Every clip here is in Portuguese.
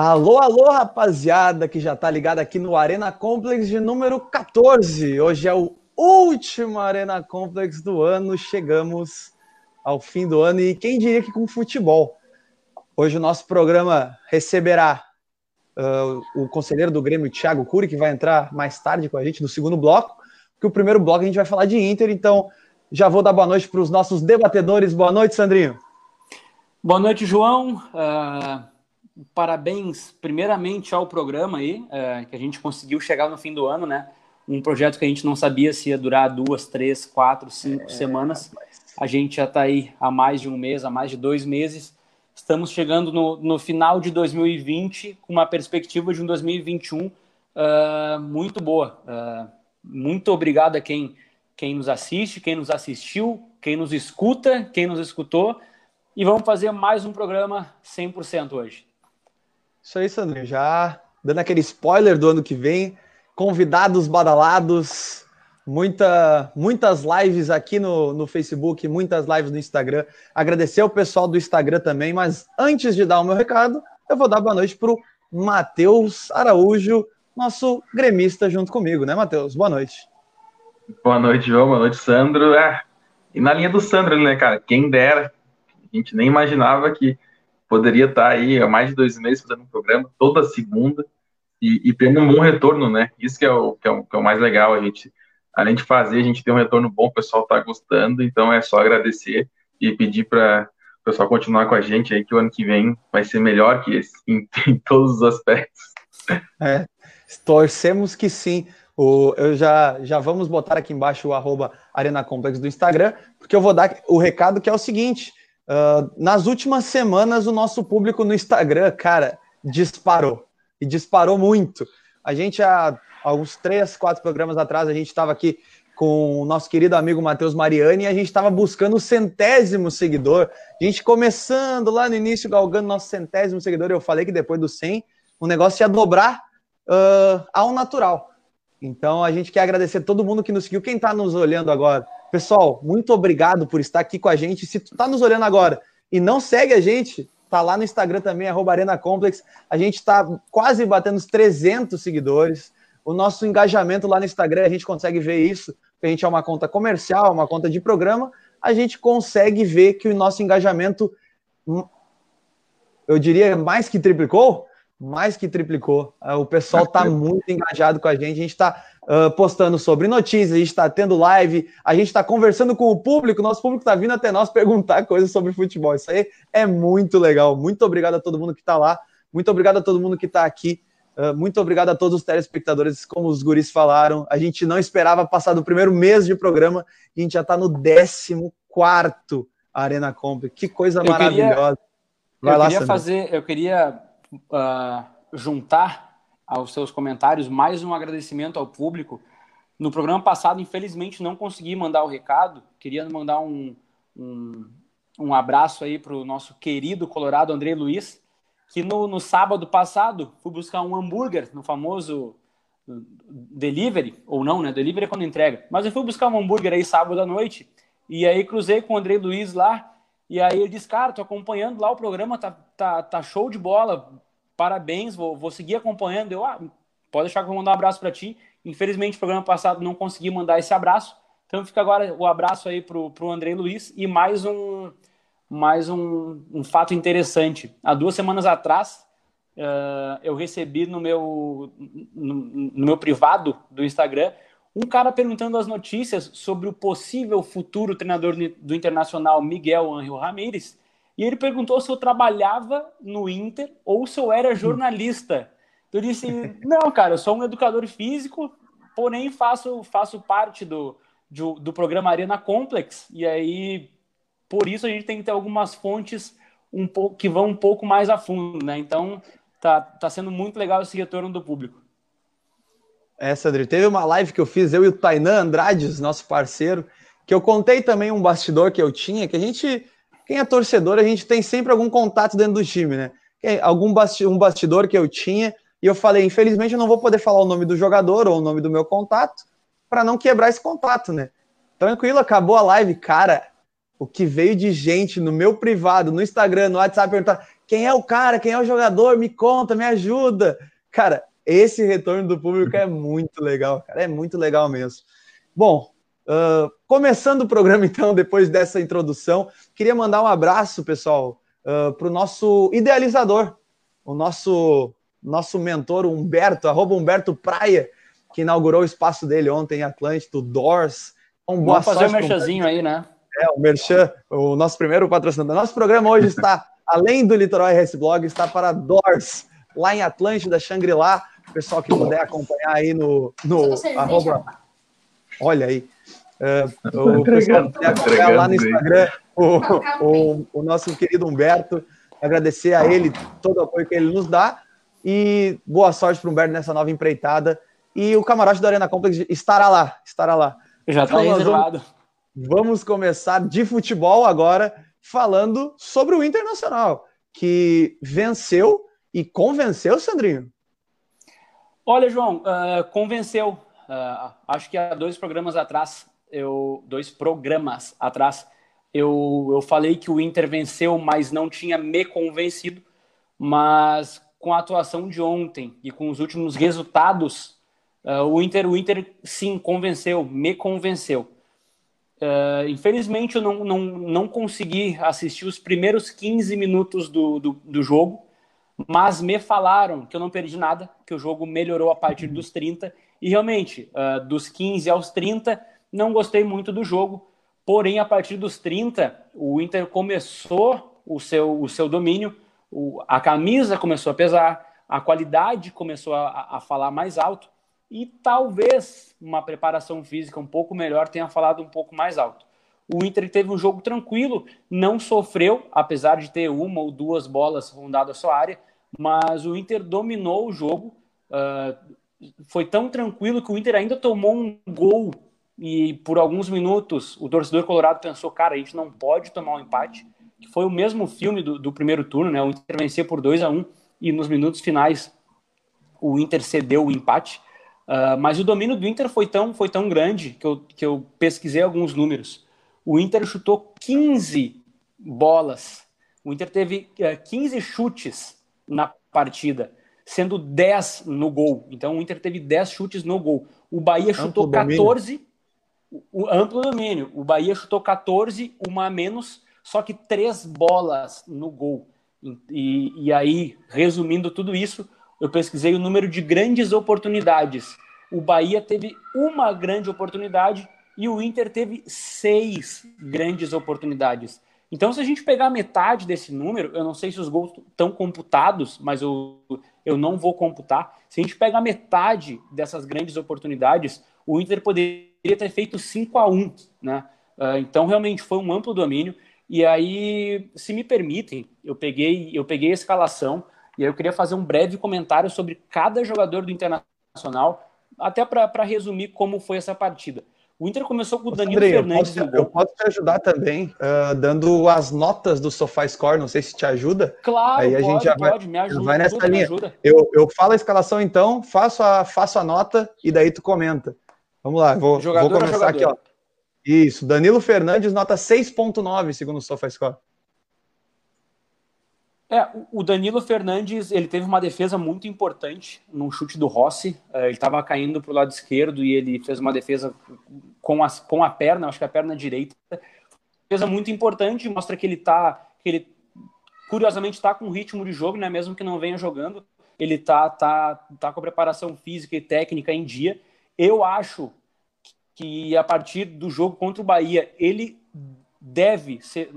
Alô, alô, rapaziada que já tá ligada aqui no Arena Complex de número 14. Hoje é o último Arena Complex do ano. Chegamos ao fim do ano e quem diria que com futebol. Hoje o nosso programa receberá uh, o conselheiro do Grêmio, Thiago Cury, que vai entrar mais tarde com a gente no segundo bloco, porque o primeiro bloco a gente vai falar de Inter, então já vou dar boa noite para os nossos debatedores. Boa noite, Sandrinho. Boa noite, João. Uh parabéns, primeiramente, ao programa aí, é, que a gente conseguiu chegar no fim do ano, né? Um projeto que a gente não sabia se ia durar duas, três, quatro, cinco é, semanas. A gente já está aí há mais de um mês, há mais de dois meses. Estamos chegando no, no final de 2020 com uma perspectiva de um 2021 uh, é, muito boa. Uh, muito obrigado a quem, quem nos assiste, quem nos assistiu, quem nos escuta, quem nos escutou. E vamos fazer mais um programa 100% hoje. Isso aí, Sandrinho. Já dando aquele spoiler do ano que vem, convidados badalados, muita, muitas lives aqui no, no Facebook, muitas lives no Instagram. Agradecer ao pessoal do Instagram também, mas antes de dar o meu recado, eu vou dar boa noite para o Matheus Araújo, nosso gremista junto comigo, né, Matheus? Boa noite. Boa noite, João. Boa noite, Sandro. É, e na linha do Sandro, né, cara? Quem dera. A gente nem imaginava que poderia estar aí há mais de dois meses fazendo um programa toda segunda e, e tendo um bom retorno, né? Isso que é, o, que é, o, que é o mais legal, a gente, além de fazer, a gente tem um retorno bom, o pessoal está gostando, então é só agradecer e pedir para o pessoal continuar com a gente aí, que o ano que vem vai ser melhor que esse, em, em todos os aspectos. É, torcemos que sim. O, eu já, já vamos botar aqui embaixo o arroba Arena Complex do Instagram, porque eu vou dar o recado que é o seguinte: Uh, nas últimas semanas, o nosso público no Instagram, cara, disparou. E disparou muito. A gente, há, há uns três, quatro programas atrás, a gente estava aqui com o nosso querido amigo Matheus Mariani e a gente estava buscando o centésimo seguidor. A gente começando lá no início, galgando nosso centésimo seguidor. Eu falei que depois do 100, o negócio ia dobrar uh, ao natural. Então, a gente quer agradecer todo mundo que nos seguiu. Quem está nos olhando agora? Pessoal, muito obrigado por estar aqui com a gente. Se tu tá nos olhando agora e não segue a gente, tá lá no Instagram também, arroba Arena Complex. A gente está quase batendo os 300 seguidores. O nosso engajamento lá no Instagram, a gente consegue ver isso, a gente é uma conta comercial, uma conta de programa, a gente consegue ver que o nosso engajamento, eu diria, mais que triplicou, mais que triplicou. O pessoal está muito engajado com a gente, a gente está uh, postando sobre notícias, a gente está tendo live, a gente está conversando com o público, nosso público está vindo até nós perguntar coisas sobre futebol. Isso aí é muito legal. Muito obrigado a todo mundo que está lá, muito obrigado a todo mundo que está aqui. Uh, muito obrigado a todos os telespectadores, como os guris falaram. A gente não esperava passar do primeiro mês de programa, a gente já está no 14 Arena Comp. Que coisa eu maravilhosa. Queria, Vai eu lá, queria fazer, eu queria uh, juntar aos seus comentários, mais um agradecimento ao público. No programa passado, infelizmente, não consegui mandar o recado. Queria mandar um, um, um abraço aí para o nosso querido Colorado André Luiz, que no, no sábado passado fui buscar um hambúrguer no famoso delivery, ou não, né? Delivery é quando entrega. Mas eu fui buscar um hambúrguer aí sábado à noite, e aí cruzei com o André Luiz lá, e aí ele disse, cara, tô acompanhando lá o programa, tá, tá, tá show de bola, parabéns, vou, vou seguir acompanhando. Eu, ah, pode deixar que eu vou mandar um abraço para ti. Infelizmente, no programa passado não consegui mandar esse abraço. Então fica agora o abraço aí pro, pro André Luiz e mais um mais um, um fato interessante. Há duas semanas atrás, uh, eu recebi no meu, no, no, meu privado do Instagram um cara perguntando as notícias sobre o possível futuro treinador do Internacional Miguel Ángel Ramírez e ele perguntou se eu trabalhava no Inter ou se eu era jornalista. Eu disse: não, cara, eu sou um educador físico, porém faço, faço parte do, do, do programa Arena Complex. E aí, por isso, a gente tem que ter algumas fontes um pouco, que vão um pouco mais a fundo, né? Então, tá, tá sendo muito legal esse retorno do público. É, Sandri, teve uma live que eu fiz, eu e o Tainan Andrades, nosso parceiro, que eu contei também um bastidor que eu tinha, que a gente quem é torcedor, a gente tem sempre algum contato dentro do time, né? Algum basti um bastidor que eu tinha, e eu falei, infelizmente eu não vou poder falar o nome do jogador ou o nome do meu contato, para não quebrar esse contato, né? Tranquilo, acabou a live, cara. O que veio de gente no meu privado, no Instagram, no WhatsApp, perguntar quem é o cara, quem é o jogador, me conta, me ajuda. Cara, esse retorno do público é muito legal, cara, é muito legal mesmo. Bom, uh, começando o programa então, depois dessa introdução, queria mandar um abraço, pessoal, uh, para o nosso idealizador, o nosso nosso mentor Humberto, arroba Humberto Praia, que inaugurou o espaço dele ontem em Atlântico, Doors. Um boa Vamos fazer um merchazinho aí, né? É, o Merchan, o nosso primeiro patrocinador. Nosso programa hoje está, além do Litoral RS Blog, está para Doors, lá em Atlântida, Xangri-Lá. O pessoal que puder acompanhar aí no, no arroba. Olha aí. Uh, o pessoal puder acompanhar lá no Instagram o, o, o nosso querido Humberto. Agradecer a ele todo o apoio que ele nos dá. E boa sorte para o Humberto nessa nova empreitada. E o camarote da Arena Complex estará lá, estará lá. Já está então, reservado. Vamos, vamos começar de futebol agora, falando sobre o Internacional, que venceu e convenceu, Sandrinho. Olha, João, uh, convenceu. Uh, acho que há dois programas atrás, eu dois programas atrás, eu, eu falei que o Inter venceu, mas não tinha me convencido. Mas com a atuação de ontem e com os últimos resultados, uh, o Inter, o Inter sim convenceu, me convenceu. Uh, infelizmente eu não, não, não consegui assistir os primeiros 15 minutos do, do, do, jogo, mas me falaram que eu não perdi nada, que o jogo melhorou a partir dos 30, e realmente, uh, dos 15 aos 30, não gostei muito do jogo, porém a partir dos 30, o Inter começou o seu, o seu domínio, o, a camisa começou a pesar, a qualidade começou a, a falar mais alto e talvez uma preparação física um pouco melhor tenha falado um pouco mais alto. O Inter teve um jogo tranquilo, não sofreu, apesar de ter uma ou duas bolas rondadas a sua área, mas o Inter dominou o jogo. Uh, foi tão tranquilo que o Inter ainda tomou um gol e por alguns minutos o torcedor colorado pensou: cara, a gente não pode tomar um empate que foi o mesmo filme do, do primeiro turno, né? O Inter vencia por 2 a 1 um, e nos minutos finais o Inter cedeu o empate. Uh, mas o domínio do Inter foi tão, foi tão grande que eu, que eu pesquisei alguns números. O Inter chutou 15 bolas. O Inter teve uh, eh, 15 chutes na partida, sendo 10 no gol. Então o Inter teve 10 chutes no gol. O Bahia chutou amplo 14. O, o amplo domínio. O Bahia chutou 14, uma a menos só que três bolas no gol. E, e aí, resumindo tudo isso, eu pesquisei o número de grandes oportunidades. O Bahia teve uma grande oportunidade e o Inter teve seis grandes oportunidades. Então, se a gente pegar metade desse número, eu não sei se os gols estão computados, mas eu, eu não vou computar. Se a gente pegar metade dessas grandes oportunidades, o Inter poderia ter feito 5 a 1 né? Ah, então, realmente foi um amplo domínio. E aí, se me permitem, eu peguei, eu peguei a escalação e aí eu queria fazer um breve comentário sobre cada jogador do Internacional, até para resumir como foi essa partida. O Inter começou com o Danilo Andrei, Fernandes eu posso, eu posso te ajudar também, uh, dando as notas do SofaScore, não sei se te ajuda. Claro, Aí a pode, gente já pode, vai, me ajuda. Vai nessa linha. Eu, eu falo a escalação então, faço a, faço a nota e daí tu comenta. Vamos lá, vou, vou começar aqui, ó. Isso, Danilo Fernandes, nota 6.9, segundo o SofaScore. É, o Danilo Fernandes, ele teve uma defesa muito importante no chute do Rossi. É, ele estava caindo para o lado esquerdo e ele fez uma defesa com a, com a perna, acho que a perna direita. Defesa muito importante, mostra que ele tá, que ele curiosamente está com ritmo de jogo, né? Mesmo que não venha jogando, ele tá, tá, tá com a preparação física e técnica em dia. Eu acho que a partir do jogo contra o Bahia, ele deve ser,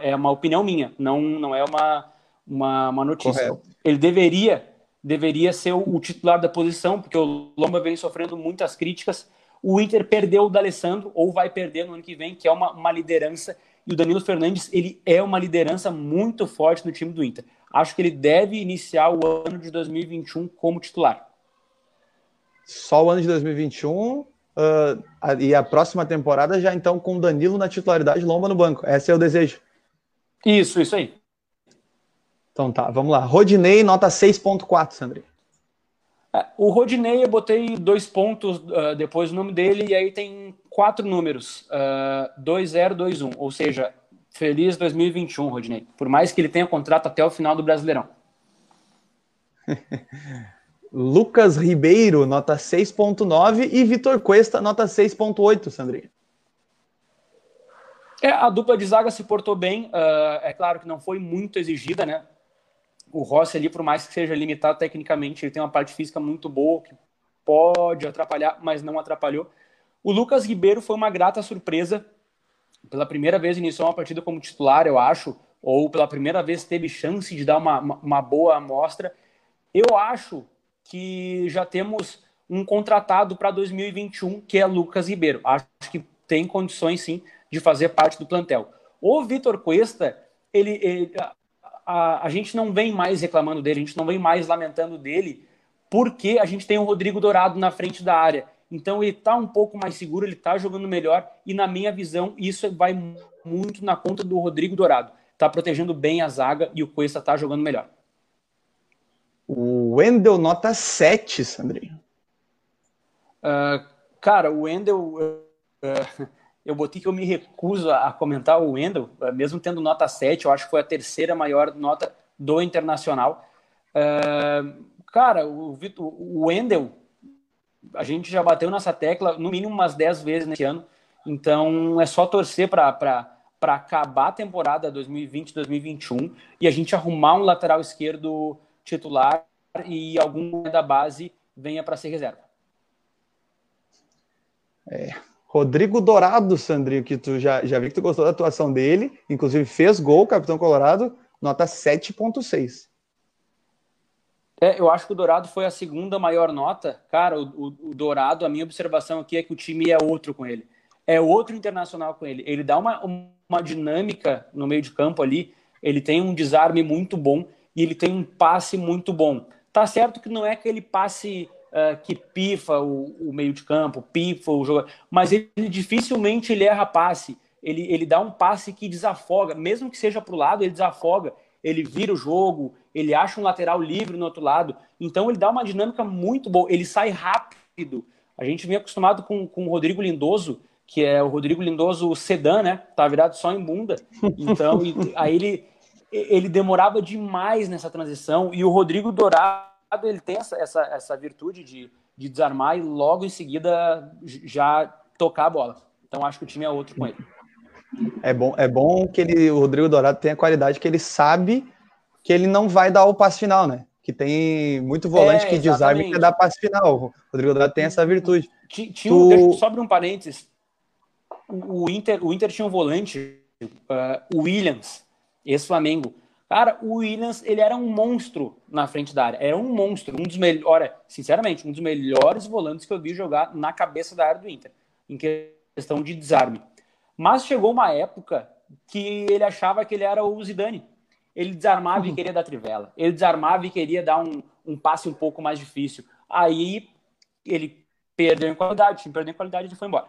é uma opinião minha, não, não é uma, uma, uma notícia. Correto. Ele deveria, deveria ser o, titular da posição, porque o Lomba vem sofrendo muitas críticas. O Inter perdeu o D'Alessandro, ou vai perder no ano que vem, que é uma, uma liderança, e o Danilo Fernandes, ele é uma liderança muito forte no time do Inter. Acho que ele deve iniciar o ano de 2021 como titular. Só o ano de 2021 Uh, e a próxima temporada já então com Danilo na titularidade, Lomba no banco. Esse é o desejo. Isso, isso aí. Então tá, vamos lá. Rodinei, nota 6.4, Sandri. É, o Rodinei, eu botei dois pontos uh, depois do nome dele, e aí tem quatro números: uh, 2, 0, 2, 1. Ou seja, Feliz 2021, Rodinei. Por mais que ele tenha contrato até o final do Brasileirão. Lucas Ribeiro, nota 6.9 e Vitor Cuesta, nota 6.8, Sandrinha. É, a dupla de zaga se portou bem. Uh, é claro que não foi muito exigida, né? O Rossi ali, por mais que seja limitado tecnicamente, ele tem uma parte física muito boa, que pode atrapalhar, mas não atrapalhou. O Lucas Ribeiro foi uma grata surpresa. Pela primeira vez iniciou uma partida como titular, eu acho, ou pela primeira vez teve chance de dar uma, uma boa amostra. Eu acho que já temos um contratado para 2021, que é Lucas Ribeiro. Acho que tem condições, sim, de fazer parte do plantel. O Vitor Cuesta, ele, ele a, a, gente não vem mais reclamando dele, a gente não vem mais lamentando dele, porque a gente tem o Rodrigo Dourado na frente da área. Então ele está um pouco mais seguro, ele está jogando melhor, e na minha visão, isso vai muito na conta do Rodrigo Dourado. Está protegendo bem a zaga e o Cuesta está jogando melhor. O Wendel nota 7, Sandrinho. Uh, cara, o Wendel. Uh, eu botei que eu me recuso a comentar o Wendel, eh, mesmo tendo nota 7, eu acho que foi a terceira maior nota do Internacional. Uh, cara, o, o Wendel, a gente já bateu nessa tecla no mínimo umas 10 vezes nesse ano, então é só torcer para acabar a temporada 2020-2021 e a gente arrumar um lateral esquerdo titular e algum da base venha para ser reserva. É, Rodrigo Dourado, Sandrinho, que tu já, já vi que tu gostou da atuação dele, inclusive fez gol, Capitão Colorado, nota 7.6. É, eu acho que o Dourado foi a segunda maior nota. Cara, o, o, o, Dourado, a minha observação aqui é que o time é outro com ele. É outro internacional com ele. Ele dá uma, uma dinâmica no meio de campo ali, ele tem um desarme muito bom e ele tem um passe muito bom. Tá certo que não é aquele passe uh, que pifa o, o, meio de campo, pifa o jogo, mas ele, dificilmente ele erra passe. Ele, ele dá um passe que desafoga, mesmo que seja para o lado, ele desafoga, ele vira o jogo, ele acha um lateral livre no outro lado. Então ele dá uma dinâmica muito boa, ele sai rápido. A gente vem acostumado com, com o Rodrigo Lindoso, que é o Rodrigo Lindoso sedã, né? Tá virado só em bunda. Então, aí ele, ele demorava demais nessa transição. E o Rodrigo Dourado ele tem essa, essa, essa virtude de, de desarmar e logo em seguida já tocar a bola. Então acho que o time é outro com ele. É bom, é bom que ele, o Rodrigo Dourado tenha a qualidade que ele sabe que ele não vai dar o passe final, né? Que tem muito volante é, que desarma e quer dar passe final. O Rodrigo Dourado tem essa virtude. Tinha, tu... deixa, só um parênteses. O, Inter, o Inter tinha um volante, uh, o Williams, esse Flamengo Cara, o Williams, ele era um monstro na frente da área. Era um monstro, um dos melhores, olha, sinceramente, um dos melhores volantes que eu vi jogar na cabeça da área do Inter, em questão de desarme. Mas chegou uma época que ele achava que ele era o Zidane. Ele desarmava uhum. e queria dar trivela. Ele desarmava e queria dar um, um passe um pouco mais difícil. Aí ele perdeu em qualidade, perdeu em qualidade e foi embora.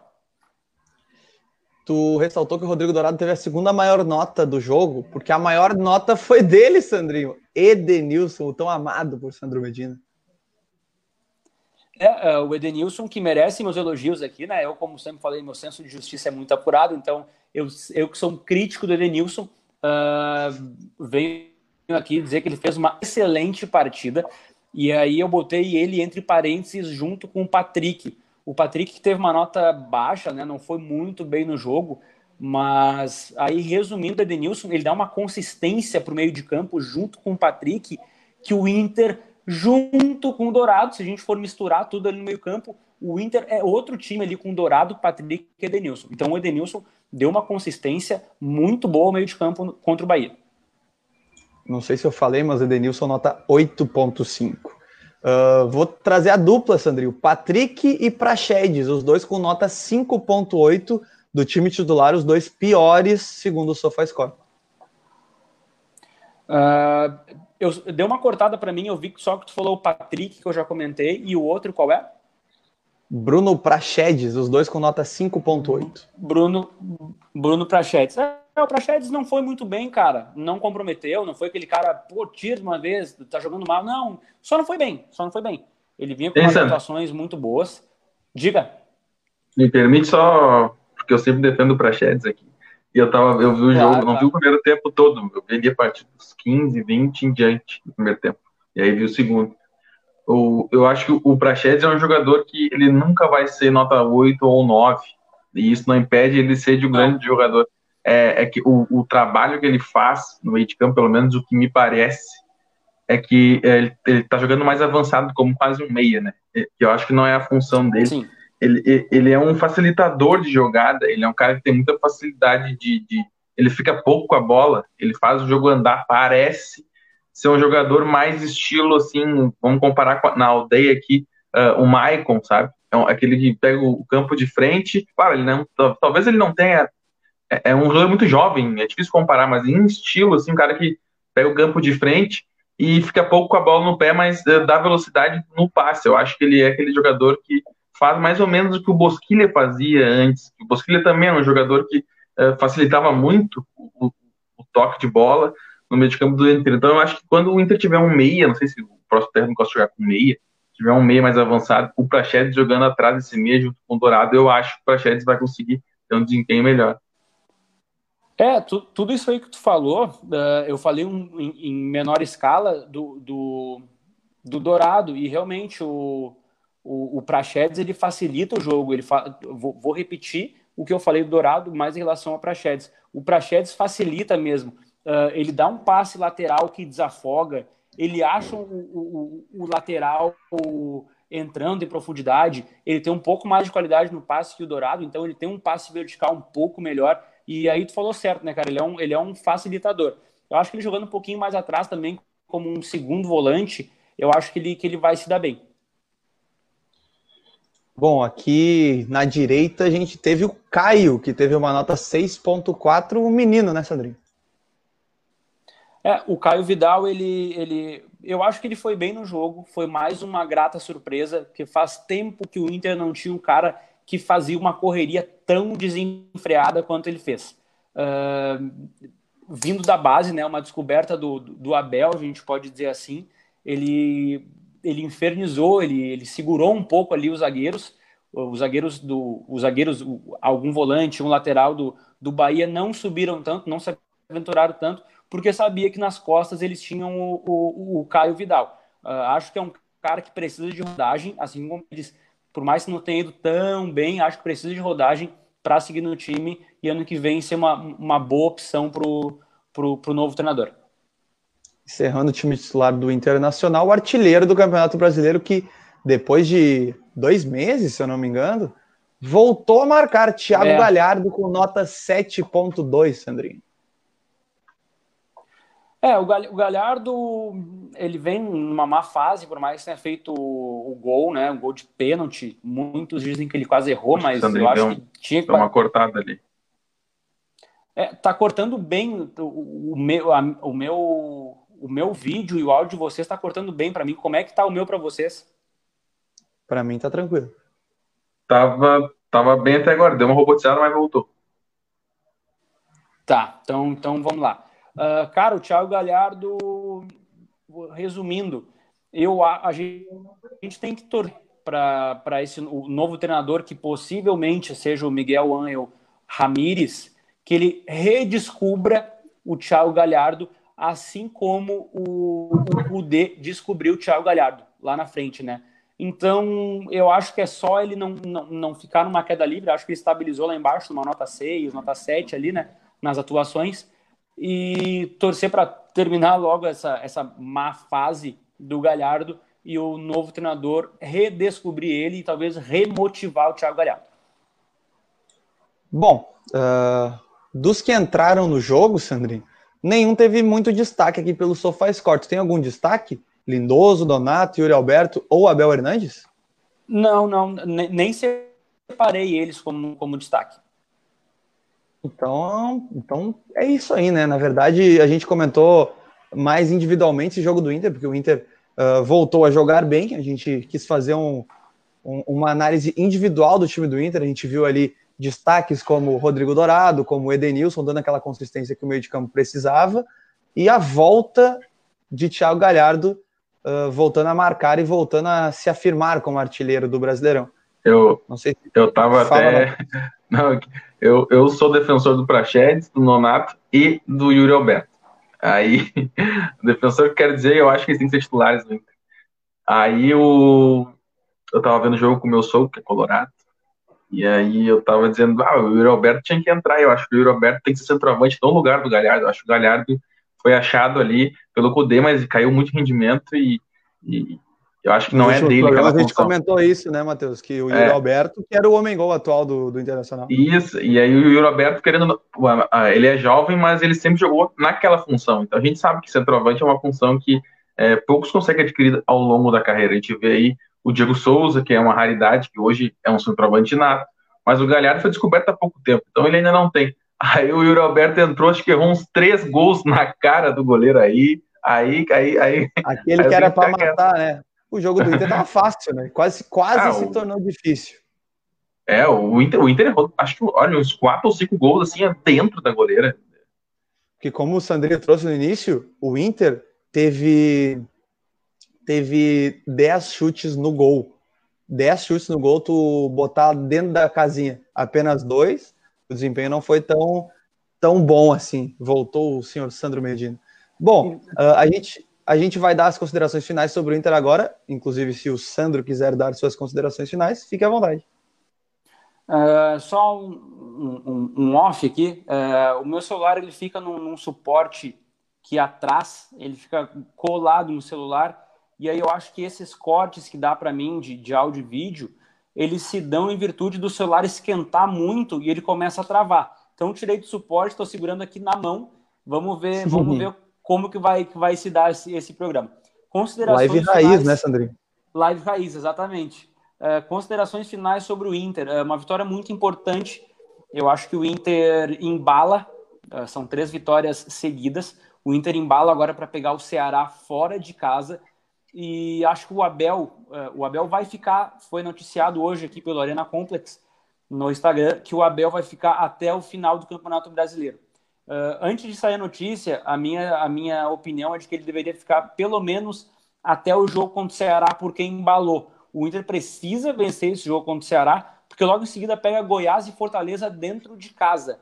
Tu ressaltou que o Rodrigo Dourado teve a segunda maior nota do jogo, porque a maior nota foi dele, Sandrinho. Edenilson, o tão amado por Sandro Medina. É, é, o Edenilson que merece meus elogios aqui, né? Eu, como sempre falei, meu senso de justiça é muito apurado, então eu, eu que sou um crítico do Edenilson, uh, venho aqui dizer que ele fez uma excelente partida, e aí eu botei ele entre parênteses junto com o Patrick, o Patrick teve uma nota baixa, né? Não foi muito bem no jogo, mas aí resumindo, o Edenilson, ele dá uma consistência para o meio de campo junto com o Patrick, que o Inter junto com o Dourado, se a gente for misturar tudo ali no meio campo, o Inter é outro time ali com o Dourado, Patrick e Edenilson. Então o Edenilson deu uma consistência muito boa ao meio de campo contra o Bahia. Não sei se eu falei, mas Edenilson nota 8.5. Uh, vou trazer a dupla, Sandrinho. Patrick e Praxedes, os dois com nota 5.8 do time titular, os dois piores, segundo o SofaScore. Uh, eu, deu uma cortada para mim, eu vi só que tu falou o Patrick, que eu já comentei, e o outro qual é? Bruno Praxedes, os dois com nota 5.8. Bruno, Bruno Praxedes. É, é, o Praxedes não foi muito bem, cara. Não comprometeu, não foi aquele cara, pô, tira uma vez, tá jogando mal. Não, só não foi bem, só não foi bem. Ele vinha com atuações muito boas. Diga. Me permite só, porque eu sempre defendo o Praxedes aqui. E eu tava, eu vi o claro, jogo, não vi o primeiro tempo todo, eu vi a partir dos 15, 20 em diante do primeiro tempo. E aí vi o segundo. O, eu acho que o Praxedes é um jogador que ele nunca vai ser nota 8 ou 9. E isso não impede ele ser de um grande jogador. É, é que o, o, trabalho que ele faz no meio de campo, pelo menos o que me parece, é que ele, ele tá jogando mais avançado como quase um meia, né? Eu acho que não é a função dele. Sim. Ele, ele é um facilitador de jogada, ele é um cara que tem muita facilidade de, de ele fica pouco com a bola, ele faz o jogo andar, parece ser um jogador mais estilo, assim, vamos comparar com, na aldeia aqui, uh, o Maicon, sabe? É aquele que pega o campo de frente, claro, ele não, talvez ele não tenha, é, é, um jogador muito jovem, é difícil comparar, mas em estilo, assim, um cara que pega o campo de frente e fica pouco com a bola no pé, mas uh, dá velocidade no passe. Eu acho que ele é aquele jogador que faz mais ou menos o que o Bosquilha fazia antes. O Bosquilha também é um jogador que uh, facilitava muito o, o toque de bola, no meio de campo do Inter. Então eu acho que quando o Inter tiver um meia, não sei se o próximo técnico gosta de jogar com meia, tiver um meia mais avançado, o Prachedes jogando atrás desse meia junto com o Dourado, eu acho que o Prachedes vai conseguir ter um desempenho melhor. É, tu, tudo isso aí que tu falou, uh, eu falei um, em, em, menor escala do, do, do, Dourado, e realmente o, o, o ele facilita o jogo. Ele fa... vou, vou, repetir o que eu falei do Dourado, mais em relação ao Prachedes. O Prachedes facilita mesmo. Uh, ele dá um passe lateral que desafoga, ele acha o, o, o lateral entrando em profundidade, ele tem um pouco mais de qualidade no passe que o Dourado, então ele tem um passe vertical um pouco melhor. E aí tu falou certo, né, cara? Ele é um, ele é um facilitador. Eu acho que ele jogando um pouquinho mais atrás também, como um segundo volante, eu acho que ele, que ele vai se dar bem. Bom, aqui na direita a gente teve o Caio, que teve uma nota 6.4, o menino, né, Sandrinho? É, o Caio Vidal, ele, ele, eu acho que ele foi bem no jogo, foi mais uma grata surpresa, porque faz tempo que o Inter não tinha um cara que fazia uma correria tão desenfreada quanto ele fez. Uh, vindo da base, né, uma descoberta do, do Abel, a gente pode dizer assim, ele, ele infernizou, ele, ele segurou um pouco ali os zagueiros, os zagueiros do, os zagueiros, algum volante, um lateral do, do Bahia não subiram tanto, não se aventuraram tanto, porque sabia que nas costas eles tinham o, o, o Caio Vidal. Uh, acho que é um cara que precisa de rodagem, assim como eles, por mais que não tenha ido tão bem, acho que precisa de rodagem para seguir no time e ano que vem ser uma, uma boa opção para o novo treinador. Encerrando o time titular do Internacional, o artilheiro do Campeonato Brasileiro que, depois de dois meses, se eu não me engano, voltou a marcar Thiago é. Galhardo com nota 7.2, Sandrinho. É, o Galhardo, ele vem numa má fase, por mais que tenha feito o, gol, né, um gol de pênalti, muitos dizem que ele quase errou, mas eu acho que tinha que... uma cortada ali. É, tá cortando bem o, o meu, a, o meu, o meu vídeo e o áudio de vocês está cortando bem para mim. Como é que tá o meu para vocês? Para mim tá tranquilo. Tava, tava bem até agora, deu uma robotizada, mas voltou. Tá, então, então vamos lá. Uh, cara, o Thiago Galhardo, resumindo, eu, a, a, gente, a gente tem que torcer para esse o novo treinador que possivelmente seja o Miguel Angel Ramírez, que ele redescubra o Thiago Galhardo, assim como o, o UD descobriu o Thiago Galhardo lá na frente, né? Então, eu acho que é só ele não, não, não ficar numa queda livre, acho que ele estabilizou lá embaixo, numa nota 6, nota 7 ali, né? Nas atuações e torcer para terminar logo essa, essa má fase do Galhardo e o novo treinador redescobrir ele e talvez remotivar o Thiago Galhardo. Bom, uh, dos que entraram no jogo, Sandrinho, nenhum teve muito destaque aqui pelo SofaScore. Tem algum destaque? Lindoso, Donato, Yuri Alberto ou Abel Hernandes? Não, não, nem separei eles como, como destaque. Então, então é isso aí, né? Na verdade, a gente comentou mais individualmente esse jogo do Inter, porque o Inter uh, voltou a jogar bem. A gente quis fazer um, um, uma análise individual do time do Inter. A gente viu ali destaques como o Rodrigo Dourado, como o Edenilson, dando aquela consistência que o meio de campo precisava, e a volta de Thiago Galhardo uh, voltando a marcar e voltando a se afirmar como artilheiro do Brasileirão. Eu, não sei se eu tava até. Não, eu, eu sou defensor do Prachedes, do Nonato e do Yuri Alberto. Aí, defensor quer dizer, eu acho que eles têm que ser titulares no Inter. Aí o, eu tava vendo o jogo com o meu sogro, que é colorado, e aí eu tava dizendo, ah, o Yuri Alberto tinha que entrar, eu acho que o Yuri Alberto tem que ser centroavante no lugar do Galhardo, eu acho que o Galhardo foi achado ali pelo Cudê, mas caiu muito rendimento e, e eu acho que não é dele aquela A gente comentou isso, né, Matheus? Que o Yuri é. Alberto, que era o homem-gol atual do, do Internacional. Isso, e aí o Yuri Alberto, querendo. Ele é jovem, mas ele sempre jogou naquela função. Então a gente sabe que centroavante é uma função que é, poucos conseguem adquirir ao longo da carreira. A gente vê aí o Diego Souza, que é uma raridade, que hoje é um centroavante nato, mas o Galhardo foi descoberto há pouco tempo, então ele ainda não tem. Aí o Yuri Alberto entrou, acho que errou uns três gols na cara do goleiro aí. Aí, aí, aí. Aquele aí que era para matar, né? O jogo do Inter tava fácil, né? Quase, quase ah, se o... tornou difícil. É, o Inter, o Inter errou, acho que, olha, uns quatro ou cinco gols assim dentro da goleira. Porque como o Sandrinho trouxe no início, o Inter teve teve 10 chutes no gol. 10 chutes no gol, tu botar dentro da casinha apenas dois, o desempenho não foi tão, tão bom assim. Voltou o senhor Sandro Medina. Bom, uh, a gente a gente vai dar as considerações finais sobre o Inter agora. Inclusive, se o Sandro quiser dar suas considerações finais, fique à vontade. Uh, só um, um, um, off aqui. Uh, o meu celular ele fica num, num, suporte que atrás, ele fica colado no celular. E aí eu acho que esses cortes que dá para mim de, de áudio e vídeo, eles se dão em virtude do celular esquentar muito e ele começa a travar. Então tirei do suporte, estou segurando aqui na mão. Vamos ver, vamos ver como que vai, que vai se dar esse, esse programa. Considerações Live finais, raiz, né, Sandrinho? Live raiz, exatamente. Uh, considerações finais sobre o Inter. Uh, uma vitória muito importante. Eu acho que o Inter embala. Uh, são três vitórias seguidas. O Inter embala agora para pegar o Ceará fora de casa. E acho que o Abel, o Abel vai ficar. Foi noticiado hoje aqui pelo Arena Complex no Instagram que o Abel vai ficar até o final do Campeonato Brasileiro. Uh, antes de sair a notícia, a minha, a minha opinião é de que ele deveria ficar pelo menos até o jogo contra o Ceará, porque embalou. O Inter precisa vencer esse jogo contra o Ceará, porque logo em seguida pega Goiás e Fortaleza dentro de casa.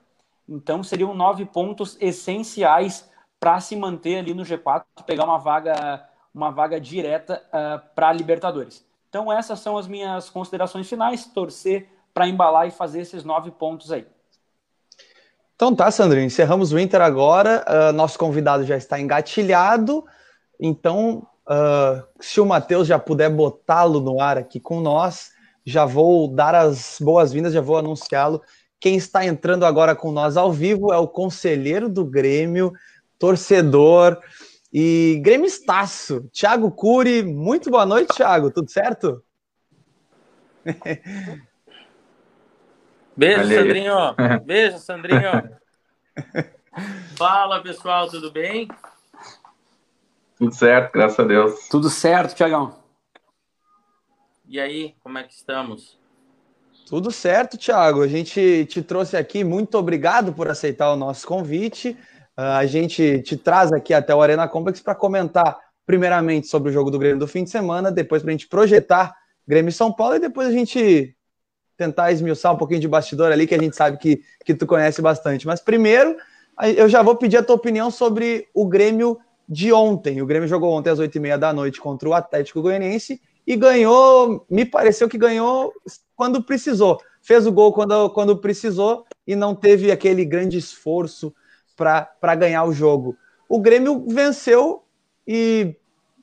Então seriam nove pontos essenciais para se manter ali no G4, pegar uma vaga, uma vaga direta uh, ah, para a Libertadores. Então essas são as minhas considerações finais, torcer para embalar e fazer esses nove pontos aí. Então tá, Sandrinho, encerramos o Inter agora. Uh, nosso convidado já está engatilhado. Então, uh, se o Matheus já puder botá-lo no ar aqui com nós, já vou dar as boas-vindas, já vou anunciá-lo. Quem está entrando agora com nós ao vivo é o conselheiro do Grêmio, torcedor e gremistaço, Thiago Cury. Muito boa noite, Thiago. Tudo certo? Beijo, Valeu. Sandrinho. Beijo, Sandrinho. Fala, pessoal, tudo bem? Tudo certo, graças a Deus. Tudo certo, Tiagão. E aí, como é que estamos? Tudo certo, Thiago. A gente te trouxe aqui. Muito obrigado por aceitar o nosso convite. Uh, a gente te traz aqui até o Arena Complex para comentar, primeiramente, sobre o jogo do Grêmio do fim de semana, depois para a gente projetar Grêmio e São Paulo e depois a gente tentar esmiuçar um pouquinho de bastidor ali, que a gente sabe que, que tu conhece bastante. Mas primeiro, eu já vou pedir a tua opinião sobre o Grêmio de ontem. O Grêmio jogou ontem às oito e meia da noite contra o Atlético Goianiense e ganhou, me pareceu que ganhou quando precisou. Fez o gol quando, quando precisou e não teve aquele grande esforço para ganhar o jogo. O Grêmio venceu e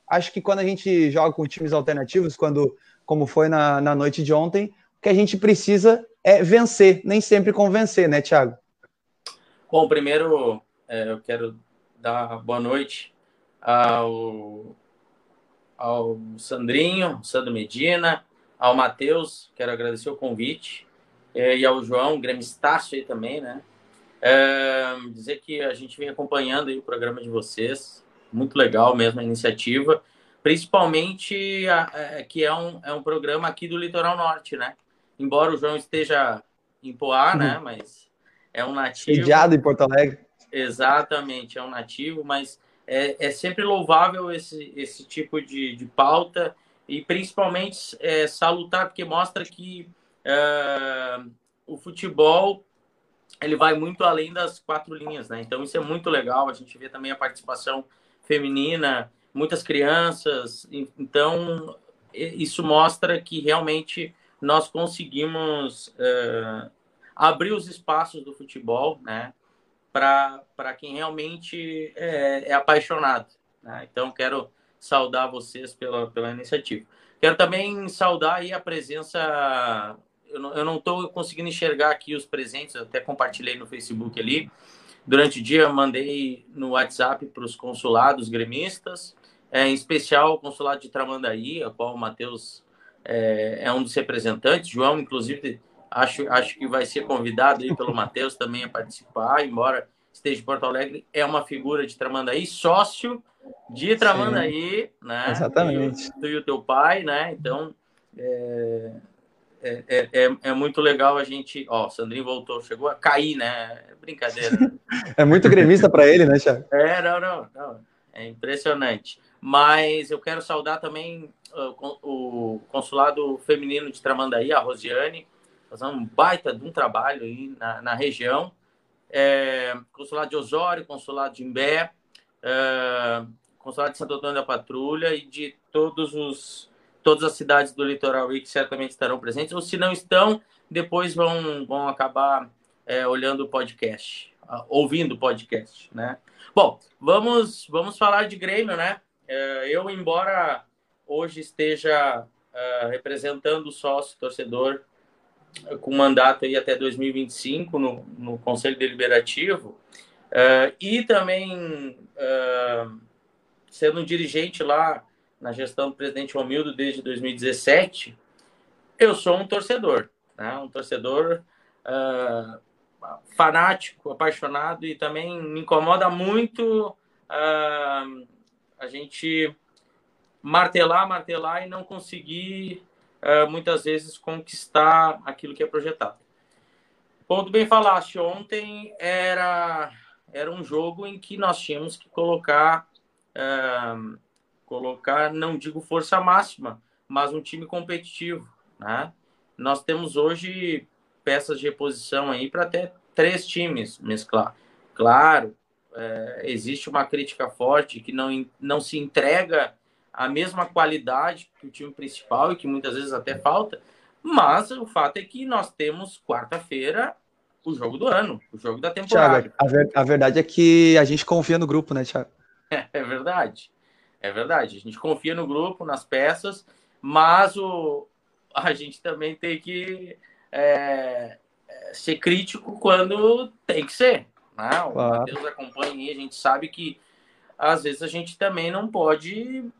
acho que quando a gente joga com times alternativos, quando como foi na, na noite de ontem, que a gente precisa é vencer, nem sempre convencer, né, Thiago? Bom, primeiro é, eu quero dar boa noite ao, ao Sandrinho, Sandro Medina, ao Matheus, quero agradecer o convite, é, e ao João, Grêmio Estácio aí também, né? É, dizer que a gente vem acompanhando aí o programa de vocês, muito legal mesmo a iniciativa, principalmente a, a, é, que é um, é um programa aqui do Litoral Norte, né? Embora o João esteja em Poá, né? Uhum. Mas é um nativo. Sediado em Porto Alegre. Exatamente, é um nativo, mas é, é sempre louvável esse, esse tipo de, de pauta e principalmente é, salutar, porque mostra que é, o futebol ele vai muito além das quatro linhas, né? Então isso é muito legal. A gente vê também a participação feminina, muitas crianças. Então isso mostra que realmente nós conseguimos uh, abrir os espaços do futebol, né? Para quem realmente é, é apaixonado. Né? Então quero saudar vocês pela, pela iniciativa. Quero também saudar aí a presença eu não estou conseguindo enxergar aqui os presentes, até compartilhei no Facebook ali. Durante o dia, mandei no WhatsApp para os consulados gremistas, é, em especial o consulado de Tramandaí, a qual o Matheus é, é, um dos representantes. João, inclusive, acho, acho que vai ser convidado aí pelo Matheus também a participar, embora esteja em Porto Alegre, é uma figura de Tramandaí, sócio de Tramandaí, Sim, né? Exatamente. Tu e o teu pai, né? Então, é, é, é, é, é, muito legal a gente. Ó, o Sandrinho voltou, chegou a cair, né? É brincadeira. é muito gremista para ele, né, Thiago? É, não, não, não. É impressionante. Mas eu quero saudar também uh, o consulado feminino de Tramandaí, a Rosiane, fazendo um baita de um trabalho aí na, na região. É, consulado de Osório, consulado de Imbé, é, consulado de Santo Antônio da Patrulha e de todos os todas as cidades do litoral que certamente estarão presentes, ou se não estão, depois vão, vão acabar é, olhando o podcast, ouvindo o podcast, né? Bom, vamos, vamos falar de Grêmio, né? É, eu, embora hoje esteja é, representando o sócio torcedor com mandato aí até 2025 no, no Conselho Deliberativo, é, e também é, sendo um dirigente lá na gestão do presidente Romildo desde 2017, eu sou um torcedor, né? um torcedor uh, fanático, apaixonado e também me incomoda muito uh, a gente martelar, martelar e não conseguir uh, muitas vezes conquistar aquilo que é projetado. Ponto bem falaste, ontem era, era um jogo em que nós tínhamos que colocar uh, colocar, não digo força máxima, mas um time competitivo, né? Nós temos hoje peças de reposição aí para até três times mesclar. Claro, é, existe uma crítica forte que não, não se entrega a mesma qualidade que o time principal e que muitas vezes até falta, mas o fato é que nós temos quarta-feira o jogo do ano, o jogo da temporada. Thiago, a, ver, a verdade é que a gente confia no grupo, né, Thiago? É, é verdade. É verdade. A gente confia no grupo, nas peças, mas o, a gente também tem que é, é ser crítico quando tem que ser. Né? O claro. Matheus acompanha aí, a gente sabe que às vezes a gente também não pode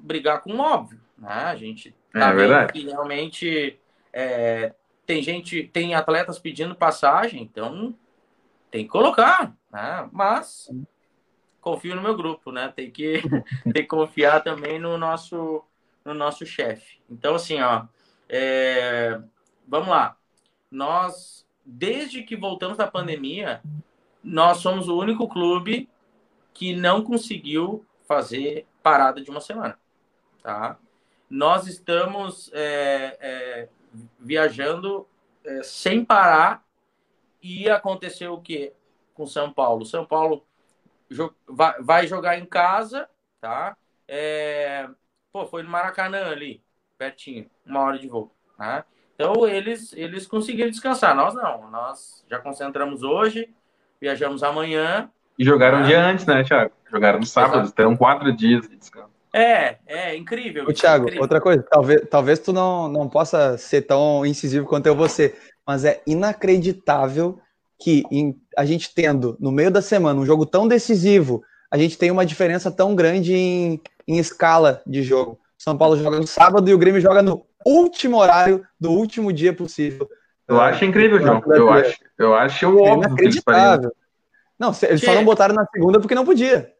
brigar com o óbvio. Né? A gente é tá é verdade. que realmente é, tem gente, tem atletas pedindo passagem, então tem que colocar. Né? Mas confio no meu grupo, né? Tem que, tem que confiar também no nosso, no nosso chefe. Então, assim, ó, é, vamos lá. Nós, desde que voltamos da pandemia, nós somos o único clube que não conseguiu fazer parada de uma semana, tá? Nós estamos é, é, viajando é, sem parar e aconteceu o que com São Paulo? São Paulo vai jogar em casa, tá? É, pô, foi no Maracanã ali, pertinho, uma hora de voo, né? Então eles eles conseguiram descansar, nós não. Nós já concentramos hoje, viajamos amanhã. E jogaram né? um dia antes, né, Thiago? Jogaram no sábado, Exato. terão quatro dias de descanso. É, é incrível. O Thiago, incrível. outra coisa, talvez, talvez tu não, não possa ser tão incisivo quanto eu você, mas é inacreditável que em, a gente tendo no meio da semana um jogo tão decisivo, a gente tem uma diferença tão grande em, em escala de jogo. São Paulo joga no sábado e o Grêmio joga no último horário do último dia possível. Eu acho incrível, João. Eu acho, eu acho o é óbvio. Inacreditável. Não, eles só não botaram na segunda porque não podia.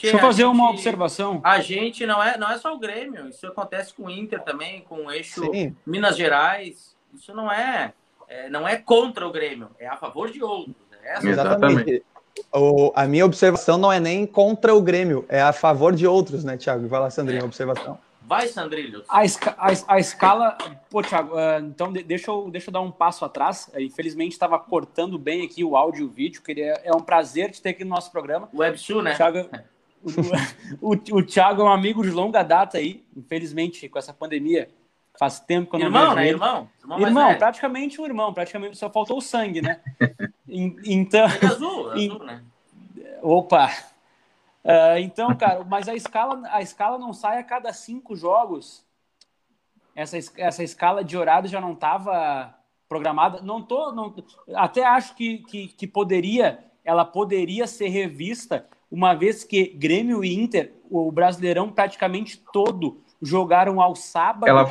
Deixa eu fazer uma observação. A gente não é, não é só o Grêmio, isso acontece com o Inter também, com o eixo Sim. Minas Gerais. Isso não é é, não é contra o Grêmio, é a favor de outros. É Exatamente. O, a minha observação não é nem contra o Grêmio, é a favor de outros, né, Thiago? Vai lá, Sandrinho, é. observação. Vai, Sandrilho. A, esca a, a, escala. Pô, Thiago, uh, então deixa eu, deixa eu dar um passo atrás. Infelizmente estava cortando bem aqui o áudio e o vídeo. Queria, é um prazer te ter aqui no nosso programa. WebShoe, né? Thiago, o, o, o Thiago é um amigo de longa data aí. Infelizmente, com essa pandemia, faz tempo que eu não irmão, vejo né? ele. Irmão, irmão, irmão praticamente um irmão. Praticamente só faltou o sangue, né? então. É azul, azul, né? Opa! Uh, então, cara, mas a escala, a escala não sai a cada cinco jogos. Essa, essa escala de horário já não estava programada. Não tô, não, até acho que, que, que, poderia, ela poderia ser revista, uma vez que Grêmio e Inter, o Brasileirão praticamente todo, jogaram ao sábado. Ela...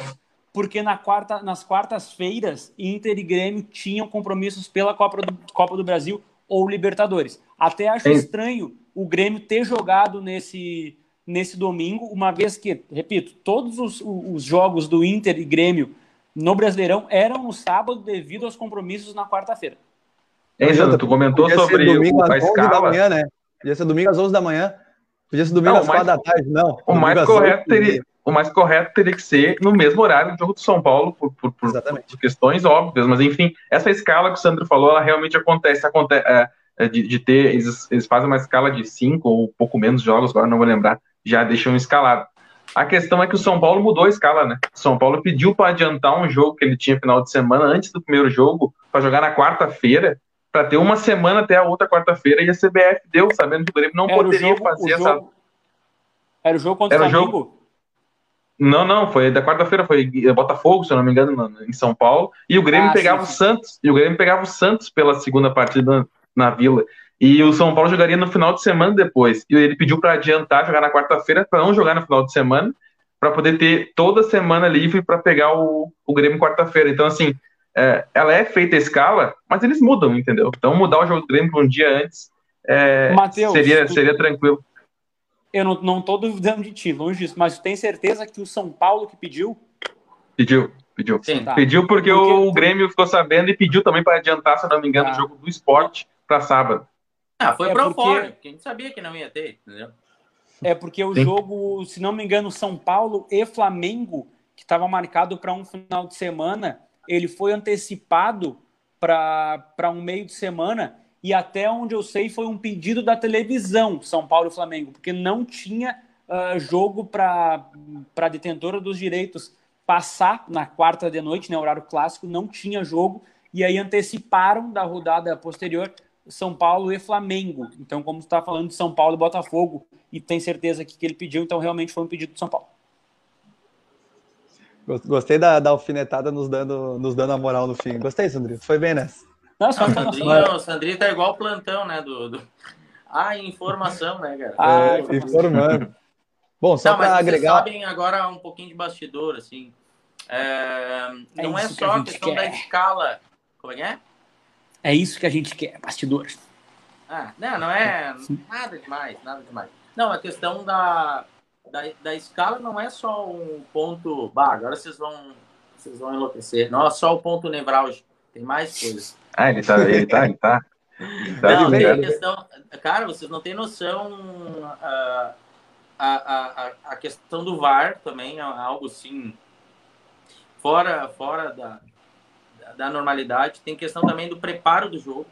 Porque na quarta, nas quartas-feiras, Inter e Grêmio tinham compromissos pela Copa do, Copa do Brasil ou Libertadores. Até acho estranho o Grêmio ter jogado nesse, nesse domingo, uma vez que, repito, todos os, os jogos do Inter e Grêmio no Brasileirão eram no sábado devido aos compromissos na quarta-feira. É, Sandro, tu comentou sobre domingo o, a escala. Da manhã, né? Podia ser domingo às 11 da manhã. Podia ser domingo não, às 4 da tarde, não. O mais, correto teria, o mais correto teria que ser no mesmo horário do jogo do São Paulo, por, por, por, por questões óbvias, mas enfim, essa escala que o Sandro falou, ela realmente acontece, acontece é, é, de, de, ter, eles, eles, fazem uma escala de cinco ou pouco menos jogos, agora não vou lembrar, já deixam escalado. A questão é que o São Paulo mudou a escala, né? O São Paulo pediu para adiantar um jogo que ele tinha final de semana antes do primeiro jogo, para jogar na quarta-feira, para ter uma semana até a outra quarta-feira, e a CBF deu, sabendo que o Grêmio não Era poderia jogo, fazer essa. Jogo... Era o jogo contra Era o Flamengo? Jogo... Não, não, foi da quarta-feira, foi Botafogo, se eu não me engano, em São Paulo, e o Grêmio ah, pegava sim, sim. o Santos, e o Grêmio pegava o Santos pela segunda partida na Vila. E o São Paulo jogaria no final de semana depois. E ele pediu para adiantar, jogar na quarta-feira, para não jogar no final de semana, para poder ter toda semana livre para pegar o, o Grêmio quarta-feira. Então, assim, é, ela é feita a escala, mas eles mudam, entendeu? Então, mudar o jogo do Grêmio para um dia antes é, Mateus, seria, seria tranquilo. Eu não, não tô duvidando de ti, longe disso, mas tu tem certeza que o São Paulo que pediu? Pediu, pediu. Sim, tá. Pediu porque, porque o, o, Grêmio ficou sabendo e pediu também para adiantar, se não me engano, tá. o jogo do esporte para sábado. Ah, foi é pro porque... fora, porque a gente sabia que não ia ter, entendeu? É porque o Sim. jogo, se não me engano, São Paulo e Flamengo, que estava marcado para um final de semana, ele foi antecipado para um meio de semana e até onde eu sei foi um pedido da televisão São Paulo e Flamengo, porque não tinha uh, jogo para a detentora dos direitos passar na quarta de noite, né, horário clássico, não tinha jogo e aí anteciparam da rodada posterior São Paulo e Flamengo. Então, como está falando de São Paulo e Botafogo, e tem certeza que, que ele pediu, então realmente foi um pedido de São Paulo. Gostei da, da alfinetada nos dando, nos dando a moral no fim. Gostei, Sandrinho. Foi bem nessa. Nossa, o Sandrinho, o Sandrinho tá igual o plantão, né? Do, do... Ah, informação, né, cara? Ah, é, informando. Bom, só para agregar. Vocês sabem agora um pouquinho de bastidor, assim. É... Não é, é só a, a questão quer. da escala. Como é que é? É isso que a gente quer, bastidores. Ah, não, não é nada demais, nada demais. Não, a questão da, da, da escala não é só um ponto. Bah, agora vocês vão, vocês vão enlouquecer. Não é só o ponto nevrálgico. Tem mais coisas. Ah, ele tá, ele tá, ele tá. tá não, tem a questão. Cara, vocês não têm noção. Uh, a, a, a questão do VAR também é algo assim. Fora, fora da, da normalidade. Tem questão também do preparo do jogo.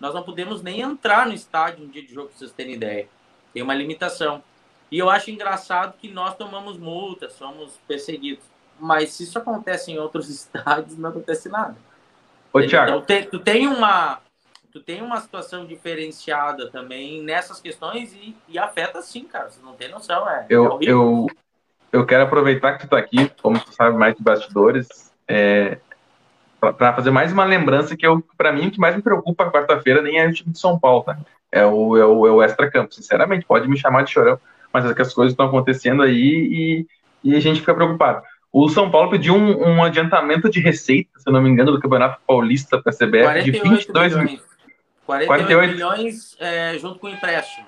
Nós não podemos nem entrar no estádio um dia de jogo, para vocês terem ideia. Tem uma limitação. E eu acho engraçado que nós tomamos multas, somos perseguidos. Mas se isso acontece em outros estádios, não acontece nada. Ô, Thiago. Então, te, tu tem uma tu tem uma situação diferenciada também nessas questões e, e afeta sim, cara. Você não tem noção, é. Eu, é eu, eu quero aproveitar que tu tá aqui, como tu sabe mais de bastidores, é, para fazer mais uma lembrança que eu, para mim, o que mais me preocupa quarta-feira nem é o time de São Paulo, tá? É o, é o, é o extra-campo. Sinceramente, pode me chamar de chorão, mas é que as coisas estão acontecendo aí e, e a gente fica preocupado. O São Paulo pediu um, um, adiantamento de receita, se eu não me engano, do Campeonato Paulista para a CBF de 22 milhões. 48, 48 milhões é, junto com o empréstimo.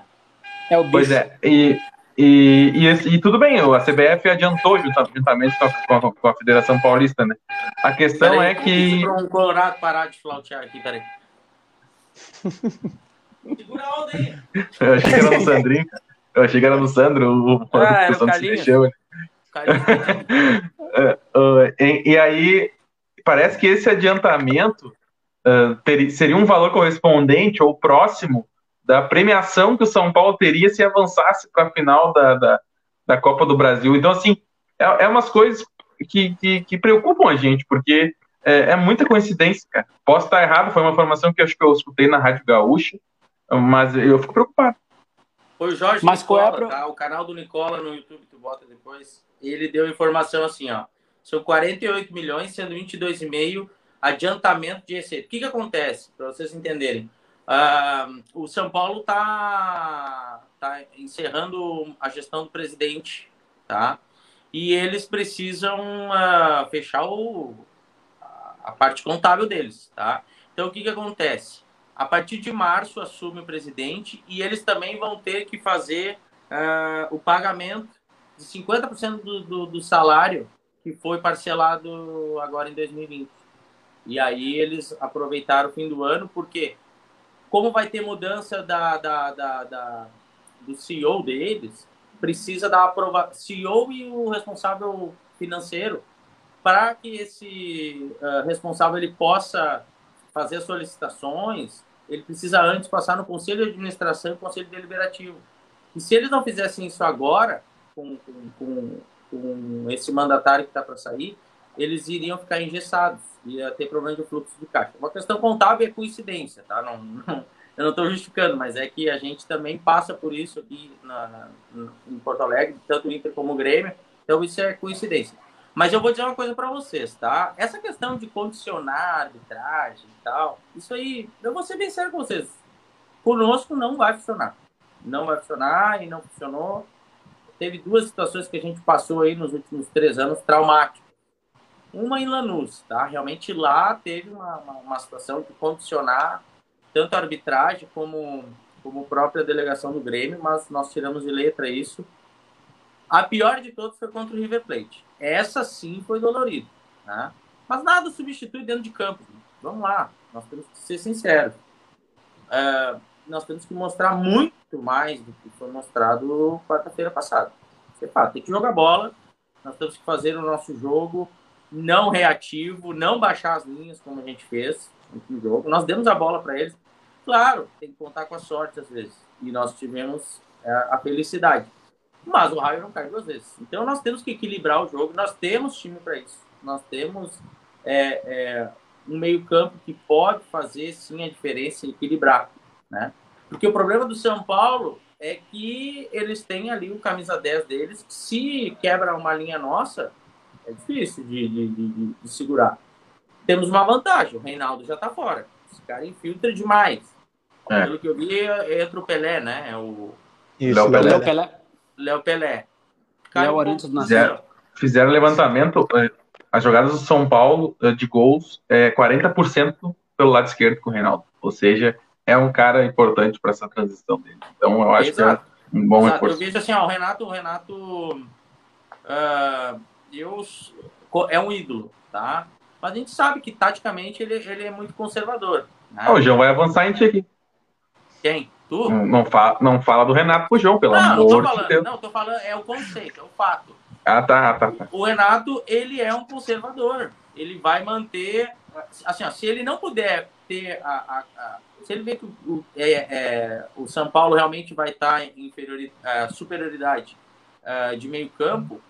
É o bicho. Pois é, e, e, e, e, tudo bem, a CBF adiantou juntamente com a, com a Federação Paulista, né? A questão peraí, é que. Para um Colorado parar de flautear aqui, peraí. Segura a onda aí. Eu achei que era no Sandrinho. Eu achei que era no Sandro, o, ah, o, o, o, o uh, e, e, aí, parece que esse adiantamento uh, ter, seria um valor correspondente ou próximo da premiação que o São Paulo teria se avançasse para a final da, da, da, Copa do Brasil. Então, assim, é, é umas coisas que, que, que, preocupam a gente, porque é, é, muita coincidência, cara. Posso estar errado, foi uma informação que eu acho que eu escutei na Rádio Gaúcha, mas eu fico preocupado. Foi o Jorge Mas Nicola, qual é a... tá? O canal do Nicola no YouTube, tu bota depois. Ele deu informação assim, ó. São 48 milhões, sendo 22,5 adiantamento de receita. O que, que acontece? Para vocês entenderem. Uh, o São Paulo tá, tá encerrando a gestão do presidente, tá? E eles precisam uh, fechar o, a parte contábil deles, tá? Então, o que, que acontece? A partir de março assume o presidente e eles também vão ter que fazer uh, o pagamento de 50% do, do, do salário que foi parcelado agora em 2020. E aí eles aproveitaram o fim do ano, porque como vai ter mudança da, da, da, da do CEO deles, precisa da aprovação, CEO e o responsável financeiro, para que esse uh, responsável ele possa fazer solicitações, ele precisa antes passar no Conselho de Administração e Conselho Deliberativo. E se eles não fizessem isso agora, com, com, com, esse mandatário que está para sair, eles iriam ficar engessados, ia ter problema de fluxo de caixa. Uma questão contábil é coincidência, tá? Não, não eu não estou justificando, mas é que a gente também passa por isso aqui na, na, em Porto Alegre, tanto o Inter como o Grêmio, então isso é coincidência. Mas eu vou dizer uma coisa para vocês, tá? Essa questão de condicionar arbitragem e tal, isso aí, eu vou ser bem sério com vocês. Conosco não vai funcionar. Não vai funcionar e não funcionou. Teve duas situações que a gente passou aí nos últimos três anos traumáticas. Uma em Lanús, tá? Realmente lá teve uma, uma, uma situação de condicionar tanto a arbitragem como, como a própria delegação do Grêmio, mas nós tiramos de letra isso a pior de todas foi contra o River Plate. Essa sim foi dolorida. Né? Mas nada substitui dentro de campo. Vamos lá, nós temos que ser sinceros. Uh, nós temos que mostrar muito mais do que foi mostrado quarta-feira passada. Você fala, tem que jogar bola, nós temos que fazer o nosso jogo não reativo, não baixar as linhas como a gente fez no jogo. Nós demos a bola para eles. Claro, tem que contar com a sorte às vezes. E nós tivemos é, a felicidade. Mas o raio não cai duas vezes. Então nós temos que equilibrar o jogo. Nós temos time para isso. Nós temos é, é, um meio-campo que pode fazer sim a diferença e equilibrar. Né? Porque o problema do São Paulo é que eles têm ali o camisa 10 deles. Se quebra uma linha nossa, é difícil de, de, de, de segurar. Temos uma vantagem: o Reinaldo já está fora. Esse cara infiltra demais. É. Pelo que eu vi, entra o Pelé, né? É o. Isso, Léo Pelé. Pelé. Léo Pelé. Léo Arantes do fizeram, fizeram levantamento, é, as jogadas do São Paulo é, de gols é 40% pelo lado esquerdo com o Reinaldo. Ou seja, é um cara importante para essa transição dele. Então eu acho Exato. que é um bom Exato. Eu vejo assim, ó, o Renato, o Renato uh, eu, é um ídolo, tá? Mas a gente sabe que taticamente ele, ele é muito conservador. Né? o João vai avançar em ti aqui. Quem? Tu? Não, não, fala, não fala do Renato João, pelo não, amor não de Deus. Não, tô falando, é o conceito, é o fato. Ah, tá, tá, tá. O Renato, ele é um conservador. Ele vai manter. Assim, ó, se ele não puder ter a. a, a se ele vê que o, é, é, o São Paulo realmente vai estar em inferioridade, superioridade uh, de meio campo,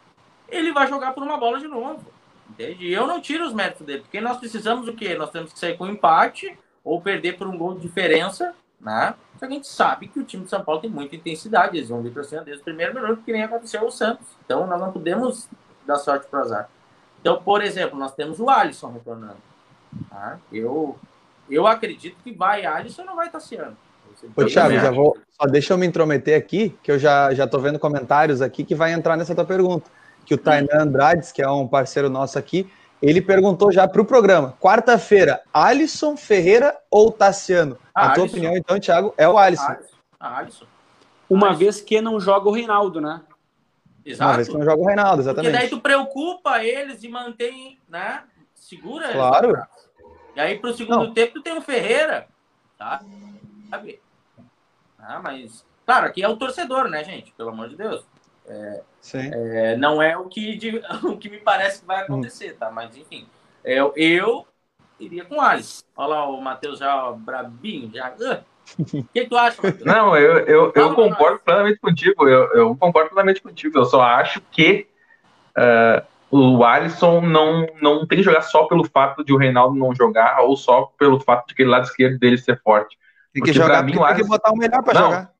ele vai jogar por uma bola de novo. Entende? E eu não tiro os méritos dele, porque nós precisamos o quê? Nós temos que sair com empate ou perder por um gol de diferença né? Só que a gente sabe que o time de São Paulo tem muita intensidade, eles vão vir para cima desde o primeiro minuto, que nem aconteceu o Santos. Então nós não podemos dar sorte para azar. Então, por exemplo, nós temos o Alisson retornando. Tá? Eu, eu acredito que vai Alisson não vai Tassiano. Ô, Thiago, já vou. Só deixa eu me intrometer aqui, que eu já, já tô vendo comentários aqui que vai entrar nessa tua pergunta. Que o Tainan Andrades, que é um parceiro nosso aqui, ele perguntou já para o programa. Quarta-feira, Alisson Ferreira ou Tassiano? Ah, a tua Alisson. opinião, então, Thiago, é o Alisson. Alisson. Ah, Alisson. Uma Alisson. vez que não joga o Reinaldo, né? Exato. Uma vez que não joga o Reinaldo, exatamente. Porque daí tu preocupa eles e mantém, né? Segura eles. Claro. E aí pro segundo não. tempo tu tem o Ferreira, tá? Sabe? Ah, mas... Claro, aqui é o torcedor, né, gente? Pelo amor de Deus. É, é, não é o que, de, o que me parece que vai acontecer, tá? Mas enfim, eu, eu iria com o Alisson. Olha lá o Matheus já brabinho, já. O que, tu acha, Matheus? Não, eu, eu, eu concordo plenamente contigo. Eu, eu concordo plenamente contigo. Eu só acho que uh, o Alisson não, não tem que jogar só pelo fato de o Reinaldo não jogar ou só pelo fato de aquele lado esquerdo dele ser forte. Tem que porque jogar, mim, o Alisson... tem que botar o melhor para jogar.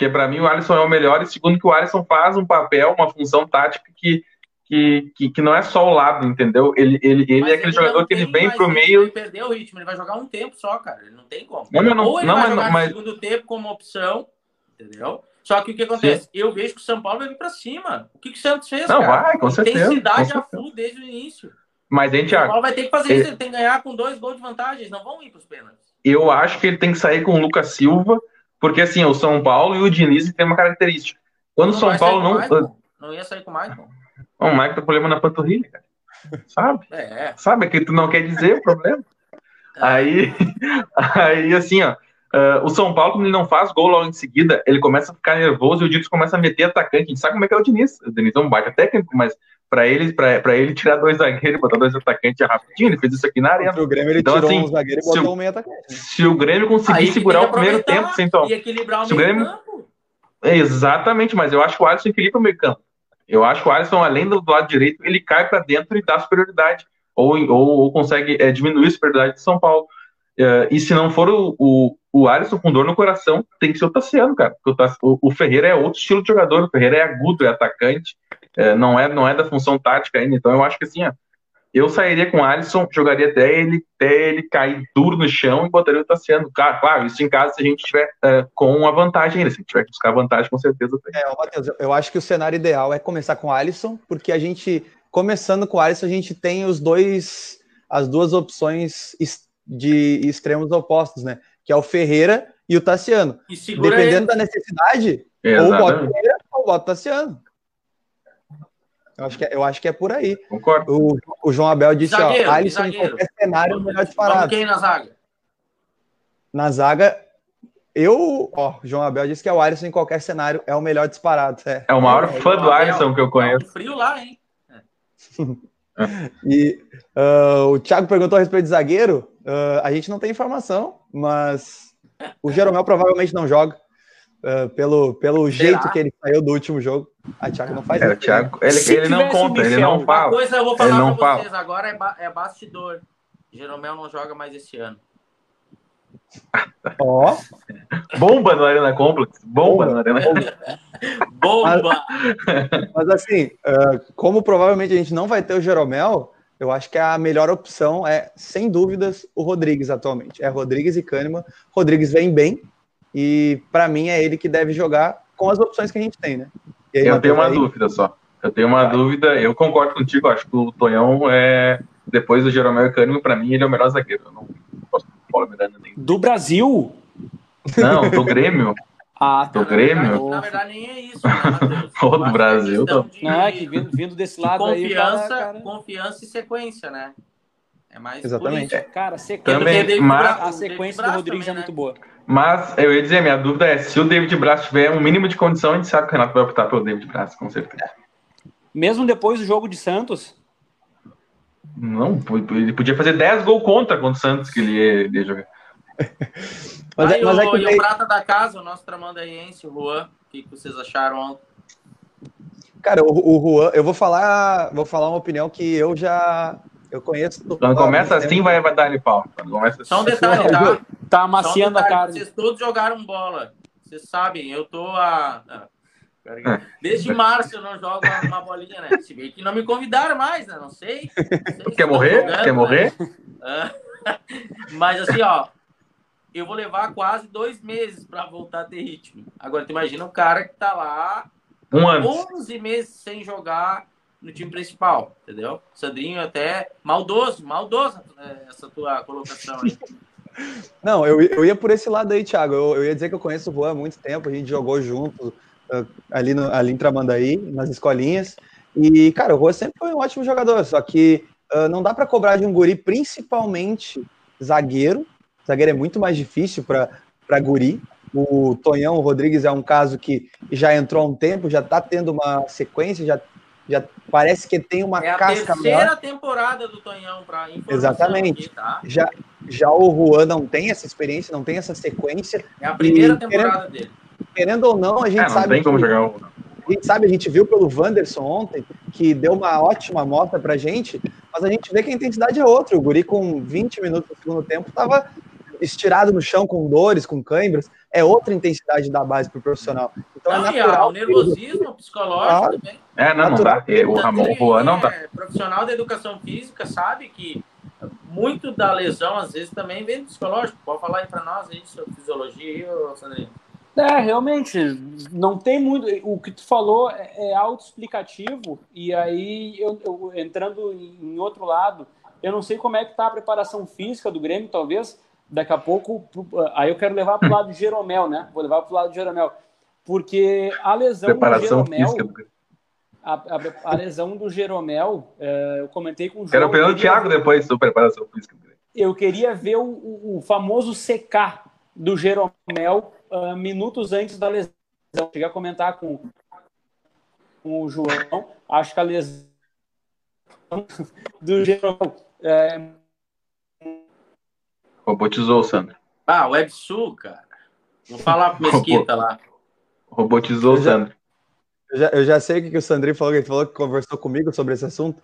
Porque para mim o Alisson é o melhor, e segundo que o Alisson faz um papel, uma função tática que, que, que, que não é só o lado, entendeu? Ele, ele, ele é aquele ele jogador que ele vem pro meio. Ele perdeu o ritmo, ele vai jogar um tempo só, cara. Ele não tem como. Não, não, Ou ele não, vai jogar não, mas... no segundo tempo como opção, entendeu? Só que o que acontece? Sim. Eu vejo que o São Paulo vai vir para cima. O que, que o Santos fez? Não, cara? vai, com certeza. Intensidade a full desde o início. Mas, hein, Thiago? O São Paulo vai ter que fazer ele... isso, ele tem que ganhar com dois gols de vantagem, não vão ir para os pênaltis. Eu acho que ele tem que sair com o Lucas Silva, porque assim, o São Paulo e o Diniz tem uma característica. Quando o São Paulo não. Não ia sair com o Michael. O Michael tem problema na panturrilha, cara. Sabe? É. Sabe que tu não quer dizer o problema? É. Aí, aí, assim, ó. Uh, o São Paulo, quando ele não faz gol logo em seguida, ele começa a ficar nervoso e o Diniz começa a meter atacante. A gente sabe como é que é o Diniz. O Diniz é um baita técnico, mas para ele, pra, ele tirar dois zagueiros e botar dois atacantes é rapidinho, ele fez isso aqui na arena. O Grêmio ele então, tirou assim, um zagueiro e botou um meio atacante. Né? Se o Grêmio conseguir segurar o primeiro tempo sem tomar. E equilibrar o meio Grêmio... campo. Exatamente, mas eu acho que o Alisson equilibra o meio campo. Eu acho que o Alisson, além do lado direito, ele cai para dentro e dá superioridade. Ou, ou, ou consegue é, diminuir a superioridade de São Paulo. Uh, e se não for o, o, o Alisson com dor no coração, tem que ser o Tassiano, cara. Porque o, o, Ferreira é outro estilo de jogador. O Ferreira é agudo, é atacante. É, não, é, não é da função tática ainda. Então eu acho que assim, ó, eu sairia com o Alisson, jogaria até ele, até ele cair duro no chão e botaria o Tassiano. Claro, claro isso em casa se a gente tiver uh, com uma vantagem ainda. Se tiver que buscar vantagem, com certeza tem. É, Matheus, eu acho que o cenário ideal é começar com o Alisson, porque a gente, começando com o Alisson, a gente tem os dois, as duas opções de extremos opostos, né? Que é o Ferreira e o Tassiano. E Dependendo ele. da necessidade, Exatamente. ou bota o Ferreira ou bota o Tassiano. Eu acho que é, eu acho que é por aí. Concordo. O, o João Abel disse, zagueiro, ó, Alisson em qualquer cenário é o melhor disparado. quem na zaga? Na zaga, eu, ó, João Abel disse que é o Alisson em qualquer cenário é o melhor disparado. É, é o maior é, fã do Alisson que eu conheço. Tá frio lá, hein? e uh, o Thiago perguntou a respeito de zagueiro. Uh, a gente não tem informação, mas o Jeromel provavelmente não joga. Uh, pelo, pelo jeito que ele saiu do último jogo. A Thiago não faz é, isso. Thiago, ele, ele não conta, ele não fala. Uma coisa eu vou falar pra fala. vocês agora é, ba é bastidor. Jeromel não joga mais esse ano. Ó. Oh. Bomba no Arena Complex. Bomba, Bomba. no Arena Complex. Bomba! Mas, mas assim, uh, como provavelmente a gente não vai ter o Jeromel, eu acho que a melhor opção é, sem dúvidas, o Rodrigues atualmente. É Rodrigues e Kahneman. Rodrigues vem bem, e para mim é ele que deve jogar com as opções que a gente tem, né? Aí, eu tenho uma aí... dúvida só. Eu tenho uma dúvida, eu concordo contigo, acho que o Tonhão é, depois do Jeromel e Cânimo, para mim ele é o melhor zagueiro. Eu não Paulo Miranda nem. Do Brasil? Não, do Grêmio. Ah, tá. Do Grêmio? Na verdade, nem é isso, né, do Brasil. De, não, é que vindo, vindo desse lado confiança, aí. Cara... Confiança e sequência, né? É mais Exatamente. Cara, sequência, também, mas, a sequência do Rodrigues também, é muito né? boa. Mas eu ia dizer, minha dúvida é se o David Braz tiver um mínimo de condição, a gente sabe que o Renato vai optar pelo David Braz, com certeza. Mesmo depois do jogo de Santos? Não, ele podia fazer 10 gols contra contra o Santos que ele ia, ele ia jogar. mas, é, mas o, é que e o Prata da Casa, o nosso tramandaense, o Juan, o que vocês acharam Cara, o, o Juan, eu vou falar, vou falar uma opinião que eu já eu conheço. Quando começa assim, vai, vai dar ele pau. Quando começa Só um assim. detalhe, tá? Tá amaciando um detalhe, a carne. Vocês todos jogaram bola. Vocês sabem, eu tô a. Desde março eu não jogo uma bolinha, né? Se bem que não me convidaram mais, né? Não sei. Não sei Quer morrer? Jogando, Quer morrer? Né? Mas assim, ó, eu vou levar quase dois meses para voltar a ter ritmo. Agora, tu imagina um cara que tá lá um ano. 11 meses sem jogar no time principal, entendeu? Sandrinho até maldoso, maldoso é, essa tua colocação aí. Não, eu, eu ia por esse lado aí, Thiago. Eu, eu ia dizer que eu conheço o Juan há muito tempo, a gente jogou junto uh, ali, no, ali em Tramandaí, nas escolinhas. E, cara, o Juan sempre foi um ótimo jogador, só que uh, não dá para cobrar de um guri, principalmente zagueiro. Zagueiro é muito mais difícil para guri. O Tonhão Rodrigues é um caso que já entrou há um tempo, já está tendo uma sequência, já, já parece que tem uma é a casca terceira maior. temporada do Tonhão para Exatamente. Aqui, tá? já, já o Juan não tem essa experiência, não tem essa sequência. É a primeira e, temporada querendo, dele. Querendo ou não, a gente é, não sabe. Tem como que, jogar o... A gente sabe, a gente viu pelo Wanderson ontem, que deu uma ótima mostra pra gente, mas a gente vê que a intensidade é outra. O Guri, com 20 minutos no segundo tempo, estava estirado no chão com dores, com câimbras, é outra intensidade da base para o profissional. Então é não, é natural. o nervosismo psicológico ah, também. É, não, não dá. O Ramon Juan não dá. Profissional da educação física sabe que muito da lesão, às vezes, também vem do psicológico. Pode falar aí para nós aí sobre fisiologia, Sandrinho? É, realmente, não tem muito. O que tu falou é, é autoexplicativo, e aí, eu, eu, entrando em outro lado, eu não sei como é que tá a preparação física do Grêmio, talvez daqui a pouco. Aí eu quero levar para o lado de Jeromel, né? Vou levar para o lado de Jeromel. Porque a lesão preparação do Jeromel. Física. A, a, a, lesão do Jeromel, é, eu comentei com o João. Quero pegar o Thiago depois sobre preparação física. Eu queria ver o, o, famoso secar do Jeromel uh, minutos antes da lesão. Cheguei a comentar com, com o João. Acho que a lesão do Jeromel. É... Robotizou, Sandro. Ah, o WebSul, cara. Vou falar pro Mesquita lá. Robotizou, Sandro. Eu já, eu já sei o que, o Sandrinho falou, que ele falou que conversou comigo sobre esse assunto,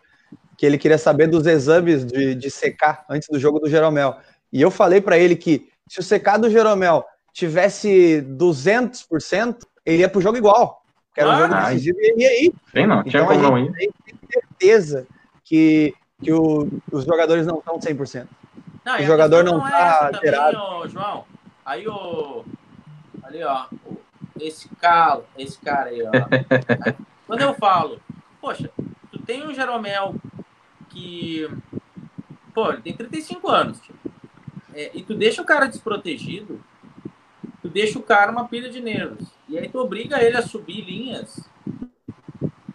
que ele queria saber dos exames de, de secar antes do jogo do Jeromel. E eu falei para ele que se o secar do Jeromel tivesse 200%, ele ia pro jogo igual. Que era um jogo decisivo e ele ia ir. Tem não, tinha então, como não ir. Tem certeza que, que o, os jogadores não estão 100%. Não, o jogador não, não tá alterado. Também, João, aí o... Ali, ó, esse cara, esse cara aí, ó. quando eu falo, poxa, tu tem um Jeromel que, pô, ele tem 35 anos, tipo, é, e tu deixa o cara desprotegido, tu deixa o cara uma pilha de nervos. E aí tu obriga ele a subir linhas.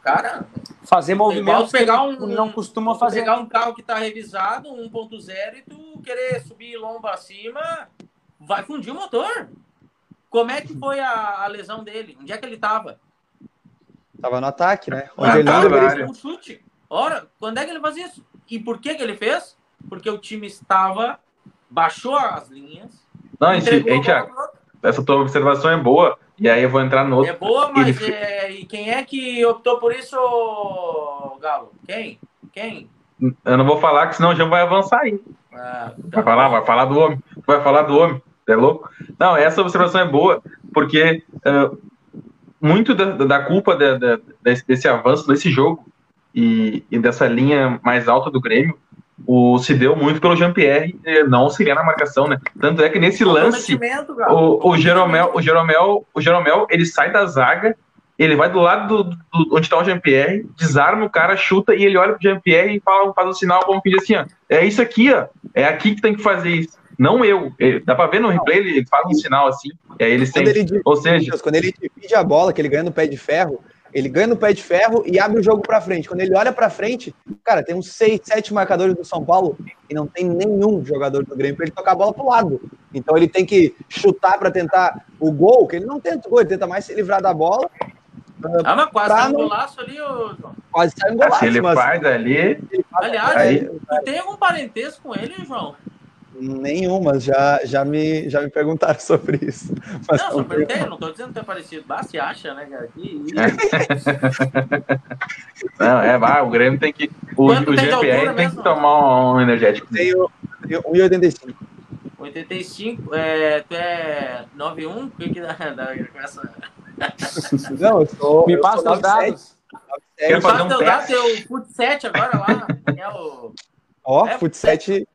Cara, fazer movimentos pegar um, não costuma fazer. Pegar um carro que tá revisado, 1.0 e tu querer subir lomba acima, vai fundir o motor. Como é que foi a, a lesão dele? Onde é que ele tava? Tava no ataque, né? Onde ah, ele não deveria... um chute. Ora, quando é que ele faz isso? E por que que ele fez? Porque o time estava baixou as linhas. Não, gente, Thiago, essa tua observação é boa. E aí eu vou entrar no outro. É boa, mas ele... é... e quem é que optou por isso, Galo? Quem? Quem? Eu não vou falar, que senão o João vai avançar aí. Ah, tá vai falar, vai falar do homem. Vai falar do homem. É louco? Não, essa observação é boa, porque uh, muito da, da culpa de, de, desse avanço desse jogo e, e, dessa linha mais alta do Grêmio o, se deu muito pelo Jean-Pierre não auxiliar na marcação, né? Tanto é que nesse lance, o, o, Jeromel, o, Jeromel, o Jeromel, ele sai da zaga, ele vai do lado do, do onde está o Jean-Pierre, desarma o cara, chuta e ele olha pro Jean-Pierre e fala, faz um sinal como pedir assim, ó, é isso aqui, ó, é aqui que tem que fazer isso. Não eu. Ele, dá pra ver no replay, ele faz um sinal assim, e aí ele sente. Ou seja, quando ele divide a bola, que ele ganha no pé de ferro, ele ganha no pé de ferro e abre o jogo para frente. Quando ele olha para frente, cara, tem uns seis, sete marcadores do São Paulo e não tem nenhum jogador do Grêmio para ele tocar a bola pro lado. Então ele tem que chutar para tentar o gol, que ele não tenta o gol, ele tenta mais se livrar da bola. Ah, mas quase sai um golaço ali, ô João. Quase sai um golaço. Se ele faz ali. Ele Aliás, aí... tu tem algum parentesco com ele, João? Nenhuma, já, já, me, já me perguntaram sobre isso. Mas não, só perguntei, não tô dizendo que é parecido. Bah, se acha, né, cara? Que... não, é, bah, o Grêmio tem que. O, o GPR tem que tomar um energético. Tenho 1,85. 85, é, tu é 91? O que que dá, dá com essa. Não, eu sou. Me passa os dados. Quero fazer um teu dado, teu Fut 7 agora lá. É o. Ó, é, Fut 7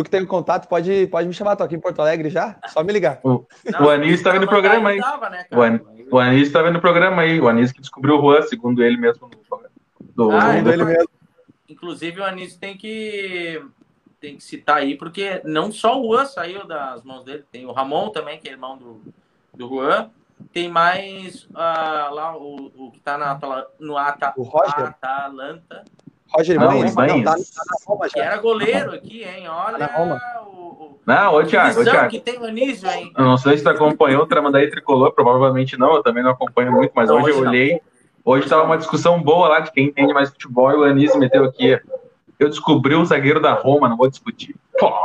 Tu que tem um contato, pode, pode me chamar. Tô aqui em Porto Alegre já. Só me ligar. O, não, o Anísio tá vendo o programa aí. Tava, né, o, An, o Anísio tá vendo o programa aí. O Anísio que descobriu o Juan, segundo ele mesmo. Do, ah, segundo ele mesmo. Inclusive, o Anísio tem que, tem que citar aí, porque não só o Juan saiu das mãos dele, tem o Ramon também, que é irmão do, do Juan. Tem mais uh, lá o, o que tá na, no Ata, o Roger. Atalanta. Roger não, Baines, Baines. Não, tá, tá, na Roma já. Que era goleiro aqui, hein? Olha. Tá na Roma. O, o... Não, ô Thiago, ô, Thiago. que tem o Anísio, hein? Eu não sei se tu acompanhou o Tramandaí Tricolor, provavelmente não, eu também não acompanho muito, mas não, hoje, hoje eu olhei. Hoje estava uma discussão boa lá de quem entende mais futebol e o Anísio meteu aqui. Eu descobri o zagueiro da Roma, não vou discutir. Pô.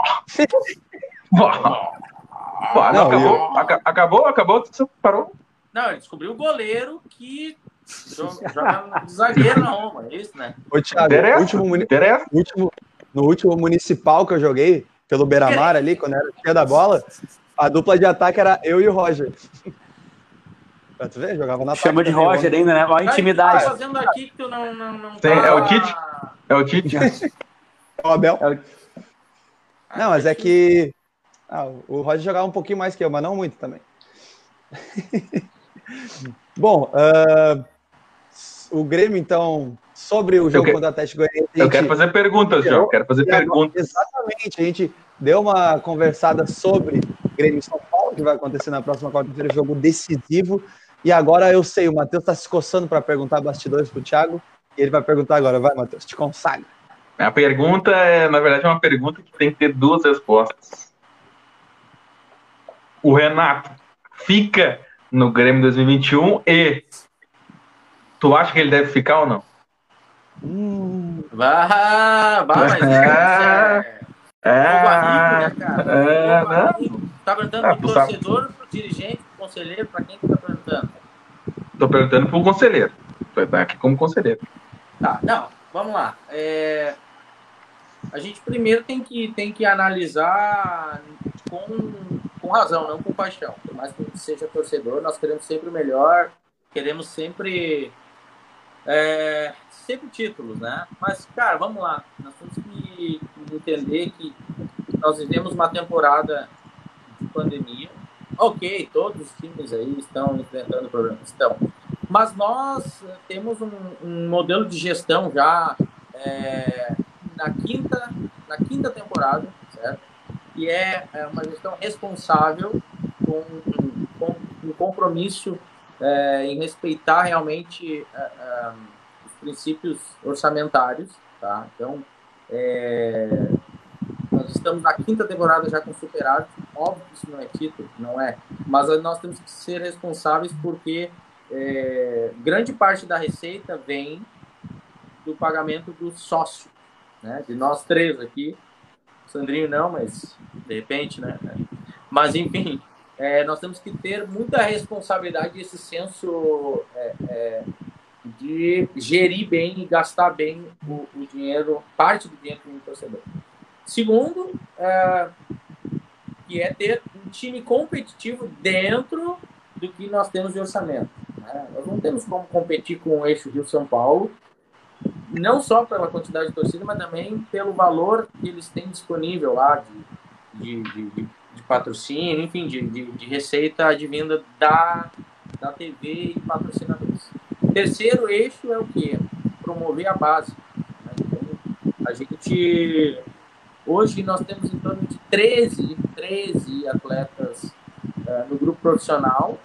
Pô. Pô, não, não, acabou, eu... acabou, acabou, acabou, parou. Não, ele descobriu o goleiro que joga zagueiro na Roma, é isso, né? Ô, Thiago, Interessa? último, último, no último municipal que eu joguei, pelo Beira-Mar ali, quando era tia da bola, a dupla de ataque era eu e o Roger. Pra tu ver, jogava na Chama de Roger ainda, né? Olha a intimidade. Tá fazendo aqui que tu não, não, não Tem, tá... É o Tite? É o Tite? é o Abel. É o... Não, mas é que ah, o Roger jogava um pouquinho mais que eu, mas não muito também. Bom, uh, o Grêmio, então, sobre o jogo que... contra o Atlético Goianiense. Eu quero fazer perguntas, João. Quero fazer perguntas. Exatamente. A gente deu uma conversada sobre Grêmio São Paulo, que vai acontecer na próxima quarta-feira, jogo decisivo. E agora eu sei, o Matheus está se coçando para perguntar bastidores para o Thiago. E ele vai perguntar agora. Vai, Matheus, te consagra. A pergunta é, na verdade, uma pergunta que tem que ter duas respostas. O Renato fica no Grêmio 2021 e tu acha que ele deve ficar ou não? Hum. Bah, bah, mas é, é, é, barrigo, né, cara? É, né? Tá perguntando ah, pro torcedor, sabe. pro dirigente, pro conselheiro, pra quem que tá perguntando? Tô perguntando pro conselheiro. Tô aqui como conselheiro. Tá, não, vamos lá. É, a gente primeiro tem que, tem que analisar com, com razão, não com paixão. Por mais que seja torcedor, nós queremos sempre o melhor, queremos sempre é, sempre títulos, né? Mas, cara, vamos lá. Nós temos que entender que nós vivemos uma temporada de pandemia. Ok, todos os times aí estão enfrentando problemas, estão. Mas nós temos um, um modelo de gestão já é, na quinta na quinta temporada, certo? E é, é uma gestão responsável com, com um compromisso é, em respeitar realmente é, é, os princípios orçamentários, tá? Então, é, nós estamos na quinta temporada já com superávit, óbvio que isso não é título, não é, mas nós temos que ser responsáveis porque é, grande parte da receita vem do pagamento do sócio, né? De nós três aqui, Sandrinho não, mas de repente, né? Mas enfim, é, nós temos que ter muita responsabilidade esse senso é, é, de gerir bem e gastar bem o, o dinheiro, parte do dinheiro do torcedor. Segundo, é, que é ter um time competitivo dentro do que nós temos de orçamento. Né? Nós não temos como competir com o eixo Rio-São Paulo, não só pela quantidade de torcida, mas também pelo valor que eles têm disponível lá de, de, de, patrocínio, enfim, de, de, de, receita advinda da, da TV e patrocinadores. Terceiro eixo é o que? Promover a base. A gente. Hoje nós temos em torno de 13, 13 atletas uh, no grupo profissional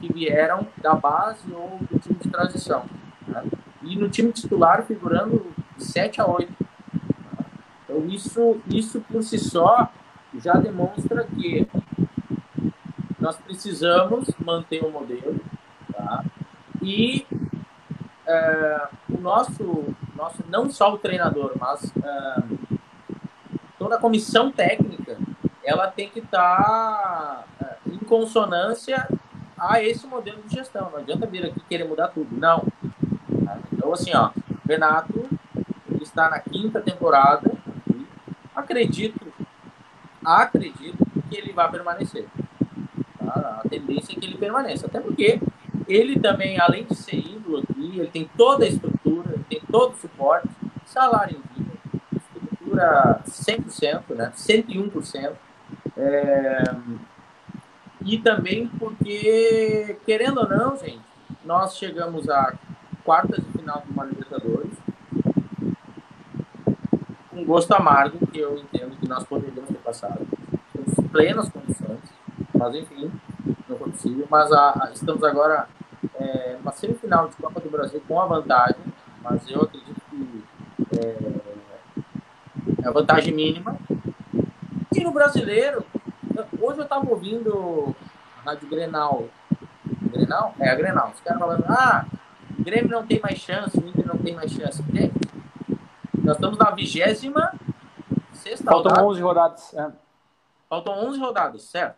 que vieram da base ou do time de transição. Né? E no time titular figurando de 7 a 8. Então isso, isso por si só já demonstra que nós precisamos manter o modelo tá? e é, o nosso, nosso, não só o treinador, mas é, toda a comissão técnica, ela tem que estar tá, é, em consonância a esse modelo de gestão. Não adianta vir aqui querer mudar tudo. Não. Tá? Então, assim, ó, Renato está na quinta temporada. Acredito acredito que ele vai permanecer. Tá? A tendência é que ele permaneça. Até porque ele também, além de ser ídolo aqui, ele tem toda a estrutura, ele tem todo o suporte, salário em dia, estrutura 100%, né? 101%. É... E também porque, querendo ou não, gente, nós chegamos a quartas de final do uma Libertadores com gosto amargo que eu entendo que nós poderíamos ter passado. Temos plenas condições, mas enfim, não foi possível. Mas a, a, estamos agora é, numa semifinal de Copa do Brasil com a vantagem, mas eu acredito que é, é a vantagem mínima. E no brasileiro. Hoje eu tava ouvindo a Rádio Grenal. Grenal? É, a Grenal. Os caras falando, ah, o Grêmio não tem mais chance, o Inter não tem mais chance. Nós estamos na vigésima sexta Faltam rodada. 11 rodadas. É. Faltam 11 rodadas, certo?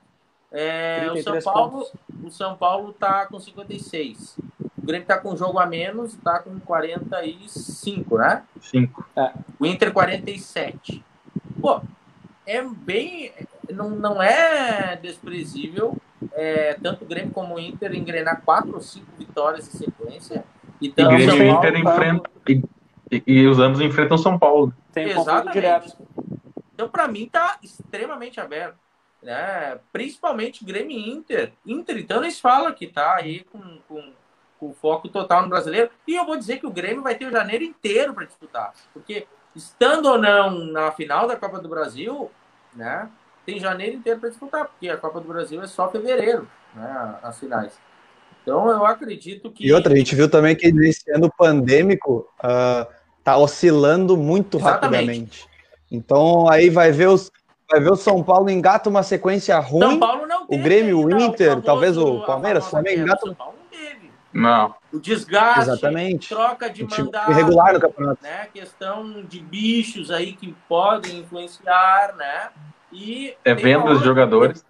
É, o São Paulo, pontos. o São Paulo tá com 56. O Grêmio tá com um jogo a menos, tá com 45, né? 5. É. O Inter 47. Pô, é bem. Não, não é desprezível é, tanto o Grêmio como o Inter engrenar quatro ou cinco vitórias em sequência. Então, e Grêmio e Inter enfrentam. E, os ambos enfrentam São Paulo. Tem Exatamente. Direto. Então, para mim, tá extremamente aberto. Né? Principalmente Grêmio e Inter. Inter, então, eles falam que tá aí com, com, com foco total no brasileiro. E eu vou dizer que o Grêmio vai ter o janeiro inteiro para disputar. Porque, estando ou não na final da Copa do Brasil, né? tem janeiro inteiro para disputar, porque a Copa do Brasil é só fevereiro, né, as finais. Então eu acredito que. E outra, a gente viu também que nesse ano pandêmico uh, tá oscilando muito Exatamente. rapidamente. Então aí vai ver os. Vai ver o São Paulo engata uma sequência ruim. São Paulo não teve, o Grêmio, o Inter, talvez o Palmeiras também engata. São Paulo não teve. Não. O desgaste, Exatamente. troca de mandato, irregular no campeonato. Né? Questão de bichos aí que podem influenciar, né? E é venda dos jogadores.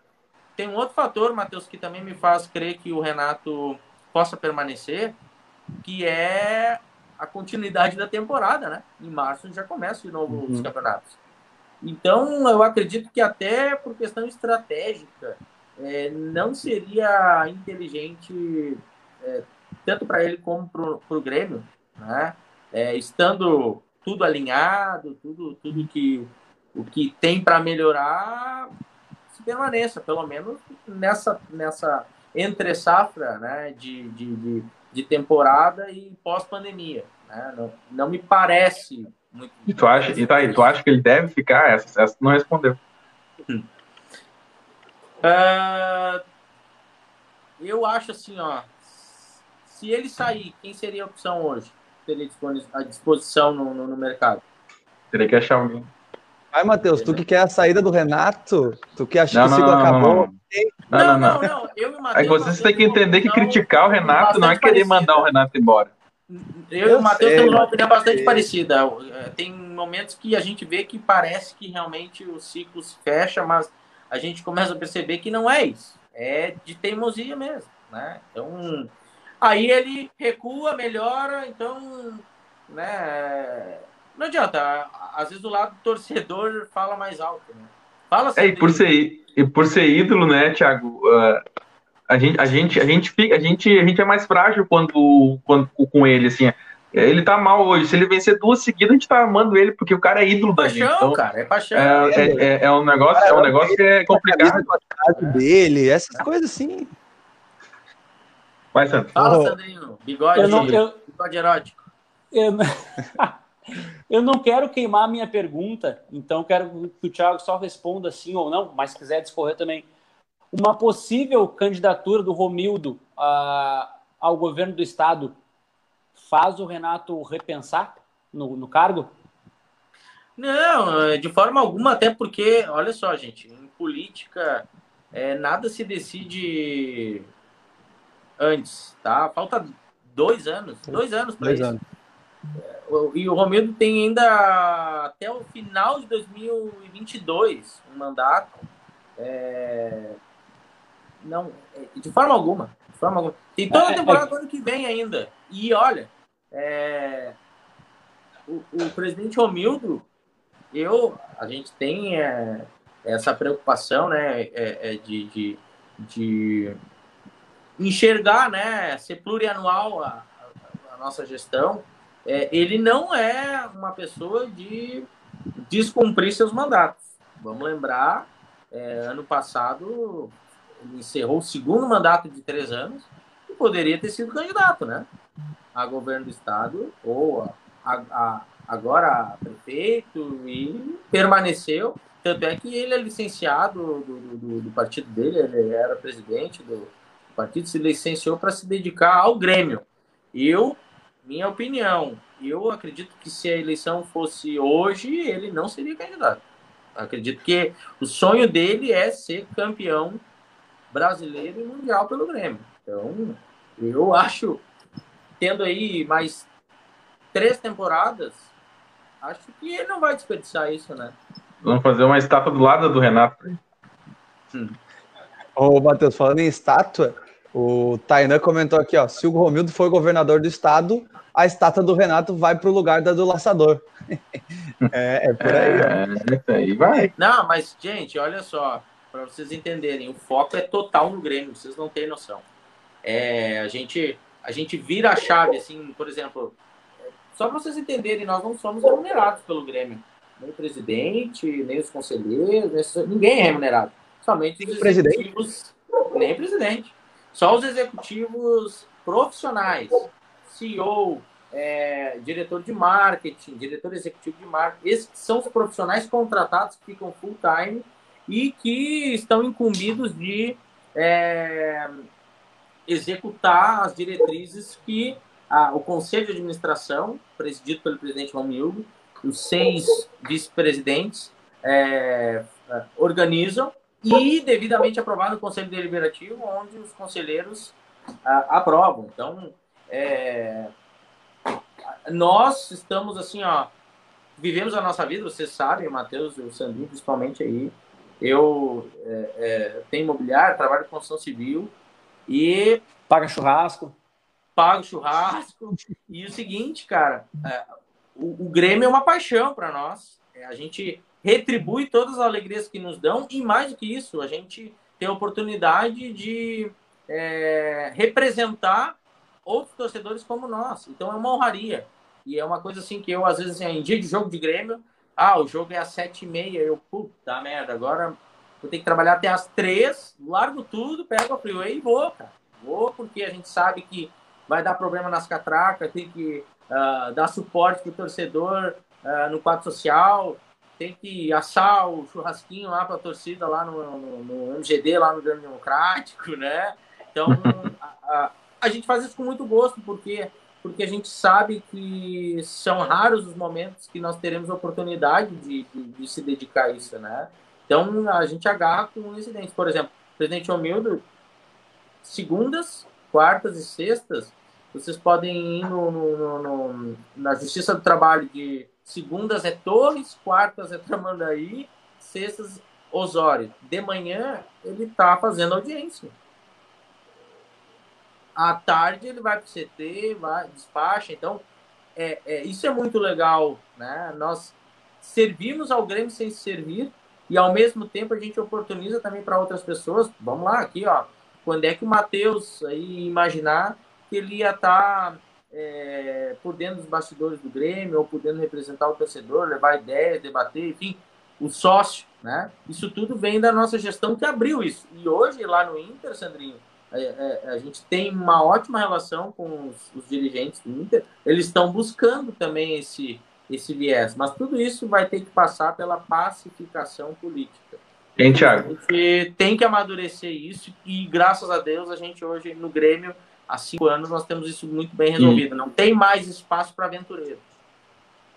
Tem um outro fator, Matheus, que também me faz crer que o Renato possa permanecer, que é a continuidade da temporada, né? Em março já começa de novo uhum. os campeonatos. Então, eu acredito que até por questão estratégica, é, não seria inteligente, é, tanto para ele como para o Grêmio, né? É, estando tudo alinhado, tudo, tudo que o que tem para melhorar se permaneça, pelo menos nessa, nessa entre safra né, de, de, de, de temporada e pós-pandemia. Né? Não, não me parece muito. E tu acha, e tá, e tu acha que ele deve ficar? Essa, essa não respondeu. Uh, eu acho assim, ó. Se ele sair, quem seria a opção hoje? Teria à disposição no, no, no mercado? Teria que achar alguém. Vai, Matheus, tu que quer a saída do Renato? Tu que acha não, que o ciclo não, acabou? Não, não, não. não. Eu e Mateus, Aí vocês têm que entender que criticar o Renato não é querer mandar o Renato embora. Eu, e o Matheus temos uma opinião bastante sei. parecida. Tem momentos que a gente vê que parece que realmente o ciclo se fecha, mas a gente começa a perceber que não é isso. É de teimosia mesmo. Né? Então, aí ele recua, melhora, então, né? Não adianta. Às vezes o lado torcedor fala mais alto, né? Fala é, e por ser e por ser ídolo, né, Thiago? Uh, a gente a gente a gente fica a gente a gente é mais frágil quando quando com ele assim. Ele tá mal hoje. Se ele vencer duas seguidas, a gente tá amando ele, porque o cara é ídolo é da gente. Então, cara, é paixão. É, é, é, é um negócio, é um negócio que é complicado. dele, essas coisas assim. Vai, Sandro. Fala, Sandrinho. Bigode, eu não, eu... bigode erótico. Eu... Eu não quero queimar a minha pergunta, então quero que o Thiago só responda sim ou não, mas se quiser discorrer também. Uma possível candidatura do Romildo a, ao governo do estado faz o Renato repensar no, no cargo? Não, de forma alguma, até porque, olha só, gente, em política é, nada se decide antes, tá? Falta dois anos, dois anos para isso. Anos. E o Romildo tem ainda até o final de 2022 um mandato. É... Não, de forma alguma. De forma alguma. Tem toda a é, é, temporada do ano que vem ainda. E olha, é... o, o, presidente Romildo, eu, a gente tem é, essa preocupação né, é, é, de, de, de, enxergar, né, ser plurianual a, a, a nossa gestão é, ele não é uma pessoa de descumprir seus mandatos. Vamos lembrar, é, ano passado ele encerrou o segundo mandato de três anos e poderia ter sido candidato, né? A governo do estado ou a, a, agora prefeito e permaneceu. Tanto é que ele é licenciado do, do, do partido dele, ele era presidente do partido, se licenciou para se dedicar ao Grêmio. Eu minha opinião, eu acredito que se a eleição fosse hoje, ele não seria candidato. Acredito que o sonho dele é ser campeão brasileiro e mundial pelo Grêmio. Então, eu acho, tendo aí mais três temporadas, acho que ele não vai desperdiçar isso, né? Vamos fazer uma estátua do lado do Renato. Hum. Ô, Matheus, falando em estátua, o Tainan comentou aqui, ó, se o Romildo for governador do estado, a estátua do Renato vai para o lugar da do laçador. é, é, por aí. É, aí vai. Não, mas, gente, olha só, para vocês entenderem, o foco é total no Grêmio, vocês não têm noção. É, a, gente, a gente vira a chave, assim, por exemplo, só para vocês entenderem, nós não somos remunerados pelo Grêmio. Nem o presidente, nem os conselheiros, ninguém é remunerado. Somente os executivos, nem presidente. Só os executivos profissionais CEO, é, diretor de marketing, diretor executivo de marketing. Esses são os profissionais contratados que ficam full time e que estão incumbidos de é, executar as diretrizes que a, o conselho de administração, presidido pelo presidente Romildo, os seis vice-presidentes é, organizam e devidamente aprovado no conselho deliberativo, onde os conselheiros a, aprovam. Então, é, nós estamos assim, ó, vivemos a nossa vida, vocês sabem, o Matheus, o Sandrinho principalmente aí. Eu é, é, tenho imobiliário, trabalho com construção civil e. Paga churrasco. Pago churrasco. E o seguinte, cara, é, o, o, Grêmio é uma paixão para nós. É, a gente retribui todas as alegrias que nos dão e mais do que isso, a gente tem a oportunidade de é, representar outros torcedores como nós. Então é uma honraria. E é uma coisa assim que eu, às vezes, assim, em dia de jogo de Grêmio, ah, o jogo é às sete e meia, eu, puta merda, agora vou ter que trabalhar até às três, largo tudo, pego a freeway e vou, cara. Vou porque a gente sabe que vai dar problema nas catracas, tem que uh, dar suporte pro torcedor uh, no quadro social, tem que assar o churrasquinho lá para a torcida lá no, no, no, MGD, lá no Grêmio Democrático, né? Então, a, a gente faz isso com muito gosto, porque porque a gente sabe que são raros os momentos que nós teremos a oportunidade de, de, de se dedicar a isso, né? Então, a gente agarra com incidentes. Por exemplo, presidente Omildo, segundas, quartas e sextas, vocês podem ir no, no, no, na Justiça do Trabalho de segundas é Torres, quartas é Tramandaí, sextas Osório. De manhã, ele está fazendo audiência à tarde ele vai para o CT, vai, despacha. Então, é, é, isso é muito legal, né? Nós servimos ao Grêmio sem servir e ao mesmo tempo a gente oportuniza também para outras pessoas. Vamos lá, aqui, ó. Quando é que o Matheus aí imaginar que ele ia estar tá, é, por dentro dos bastidores do Grêmio ou podendo representar o torcedor, levar ideias, debater, enfim, o sócio, né? Isso tudo vem da nossa gestão que abriu isso. E hoje lá no Inter, Sandrinho, é, é, a, gente tem uma ótima relação com os, os dirigentes do Inter. Eles estão buscando também esse, esse viés, mas tudo isso vai ter que passar pela pacificação política. Hein, Thiago? A gente tem que amadurecer isso e, graças a Deus, a gente hoje no Grêmio, há cinco anos, nós temos isso muito bem resolvido. E... Não tem mais espaço para aventureiros.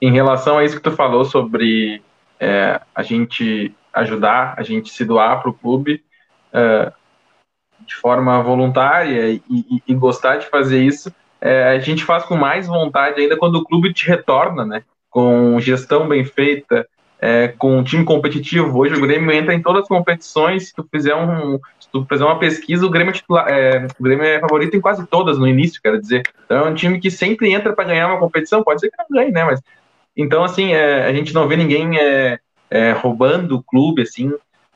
Em relação a isso que tu falou sobre é, a gente ajudar, a gente se doar para o clube, é, de forma voluntária e, e, e gostar de fazer isso, é, a gente faz com mais vontade ainda quando o clube te retorna, né? Com gestão bem feita, é, com um time competitivo. Hoje o Grêmio entra em todas as competições. Se tu fizer, um, se tu fizer uma pesquisa, o Grêmio, é titular, é, o Grêmio é favorito em quase todas no início, quero dizer. Então é um time que sempre entra para ganhar uma competição. Pode ser que não ganhe, né? Mas então assim, é, a gente não vê ninguém é, é, roubando o clube assim.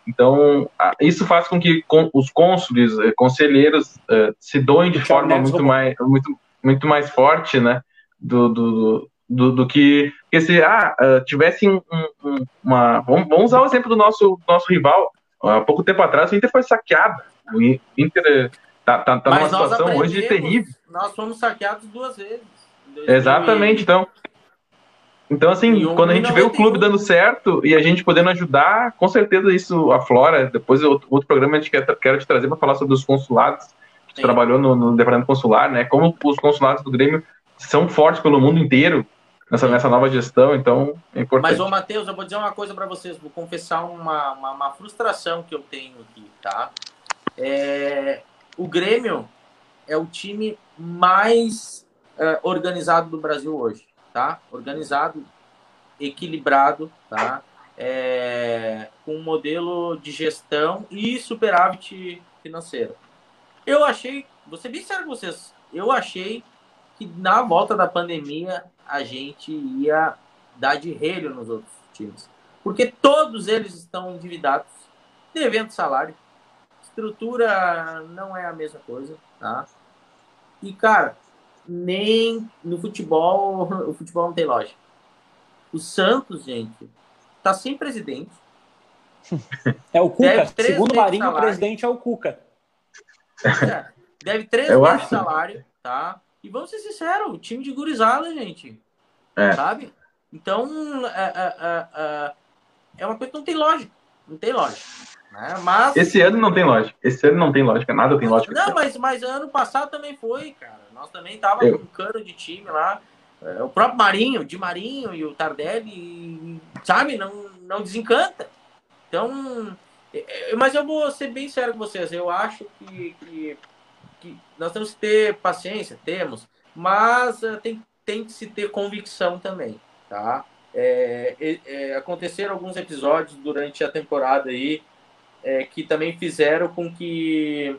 Então, isso faz com que os cônsules, eh, conselheiros, eh, se doem de forma muito mais, muito, muito mais forte, né? Do, do, do, do que, que se ah, eh, tivesse um, um, uma. Vamos, vamos, usar o exemplo do nosso, nosso rival. Há pouco tempo atrás, o Inter foi saqueado. O Inter tá, tá, tá numa situação hoje terrível. Nós fomos saqueados duas vezes. Exatamente, então. Então, assim, quando a gente vê o clube dando certo e a gente podendo ajudar, com certeza isso aflora. Depois, outro, outro programa a gente quer, quero te trazer para falar sobre os consulados. Que trabalhou no, no departamento consular, né? Como os consulados do Grêmio são fortes pelo mundo inteiro. nessa, nessa nova gestão, então é importante. Mas, ô Matheus, eu vou dizer uma coisa para vocês, vou confessar uma, uma, uma, frustração que eu tenho aqui, tá? É, o Grêmio é o time mais é, organizado do Brasil hoje, tá? Organizado, equilibrado, tá? É, com um modelo de gestão e superávit financeiro. Eu achei, ser bem sério com vocês, eu achei que na volta da pandemia a gente ia dar de relho nos outros times. Porque todos eles estão endividados, devendo salário. Estrutura não é a mesma coisa, tá? E, cara, nem no futebol, o futebol não tem lógica. O Santos, gente, tá sem presidente. É o Cuca. Segundo o Marinho, o presidente é o Cuca. É, deve três meses de salário, tá? E vamos ser sinceros, o time de gurizada, gente. É. Sabe? Então, é, é, é, é, é uma coisa que não tem lógica. Não tem lógica. Né? Mas... Esse ano não tem lógica. Esse ano não tem lógica. Nada tem lógica. Não, mas, mas ano passado também foi, cara. Nós também tava Eu... com um cano de time lá. É, o próprio Marinho, de Marinho e o Tardelli, sabe? Não, não desencanta. Então, mas eu vou ser bem sério com vocês. Eu acho que, que que nós temos que ter paciência, temos, mas uh, tem, tem que se ter convicção também, tá? É, é, aconteceram alguns episódios durante a temporada aí é, que também fizeram com que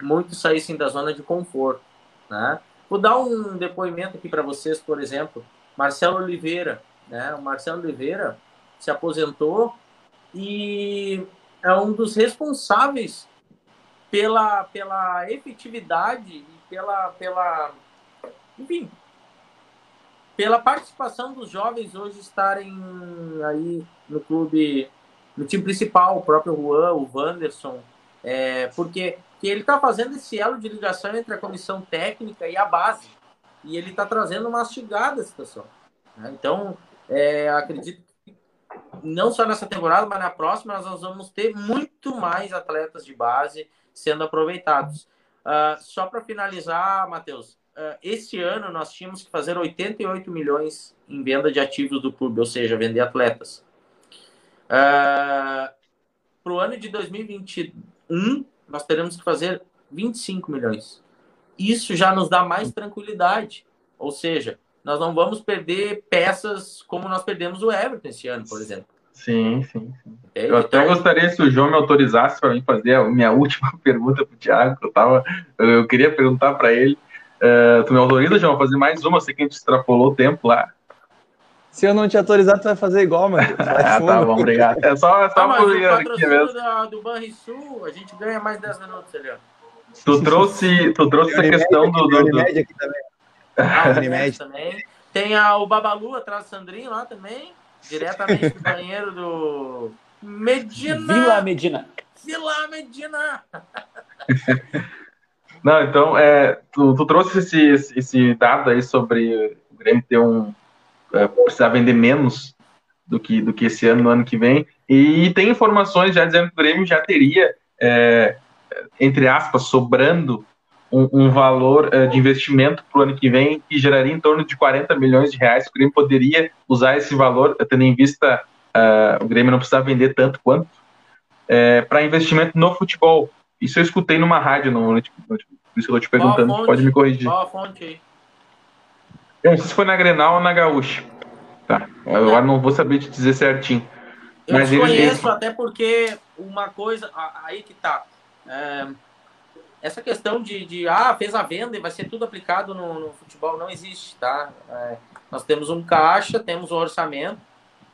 muitos saíssem da zona de conforto, né? Vou dar um depoimento aqui para vocês, por exemplo, Marcelo Oliveira, né? O Marcelo Oliveira se aposentou e é um dos responsáveis pela, pela efetividade e pela, pela, enfim, pela participação dos jovens hoje estarem aí no clube, no time principal, o próprio Juan, o Wanderson, é, porque que ele está fazendo esse elo de ligação entre a comissão técnica e a base. E ele está trazendo mastigada a situação. Né? Então, é, acredito que não só nessa temporada, mas na próxima nós vamos ter muito mais atletas de base sendo aproveitados. Uh, só para finalizar, Matheus, uh, esse ano nós tínhamos que fazer 88 milhões em venda de ativos do clube, ou seja, vender atletas. Uh, ah, para o ano de 2021, nós teremos que fazer 25 milhões. Isso já nos dá mais tranquilidade, ou seja, nós não vamos perder peças como nós perdemos o Everton esse ano, por exemplo. Sim, sim, sim. Eu até então... gostaria se o João me autorizasse para mim fazer a minha última pergunta para o Thiago. Eu, tava, eu queria perguntar para ele. Uh, tu me autoriza, João, a fazer mais uma? Sei que a gente extrapolou o tempo lá. Se eu não te autorizar, tu vai fazer igual, mano. ah, tá bom, obrigado. É só, é só ah, por aqui mesmo. Da, do Banrisul, a gente ganha mais 10 minutos ali, ó. Tu trouxe, tu trouxe essa questão do. do, do... Aqui também. Ah, o também. Tem a, o Babalu atrás do Sandrinho lá também diretamente do banheiro do Medina. Vila Medina. Vila Medina. Não, então, é, tu, tu trouxe esse, esse, dado aí sobre o Grêmio ter um. É, precisar vender menos do que, do que esse ano, no ano que vem. E tem informações já dizendo que o Grêmio já teria, é, entre aspas, sobrando um, um valor uh, de investimento para o ano que vem que geraria em torno de 40 milhões de reais. O Grêmio poderia usar esse valor, tendo em vista uh, o Grêmio não precisar vender tanto quanto, é, para investimento no futebol. Isso eu escutei numa rádio, no, por isso que eu estou te perguntando, pode me corrigir. Qual a fonte aí? Eu não sei se foi na Grenal ou na Gaúcha. Tá, agora não vou saber te dizer certinho. Eu Mas conheço, eles... até porque uma coisa, aí que tá. É essa questão de, de, ah, fez a venda e vai ser tudo aplicado no, no futebol não existe, tá? É, nós temos um caixa, temos um orçamento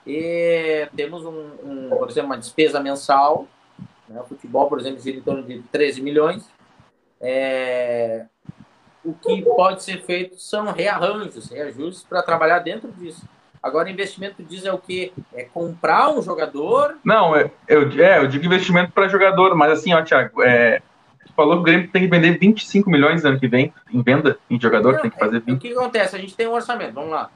e temos um, um por exemplo, uma despesa mensal. Né? O futebol, por exemplo, gira em torno de 13 milhões. É, o que pode ser feito são rearranjos, reajustes para trabalhar dentro disso. Agora, investimento diz é o quê? É comprar um jogador? Não, é, eu, é, eu digo investimento para jogador, mas assim, ó, Thiago, é, falou que o Grêmio tem que vender 25 milhões ano que vem em venda em jogador, Não, tem que fazer 20. É, o que acontece? A gente tem um orçamento, vamos lá.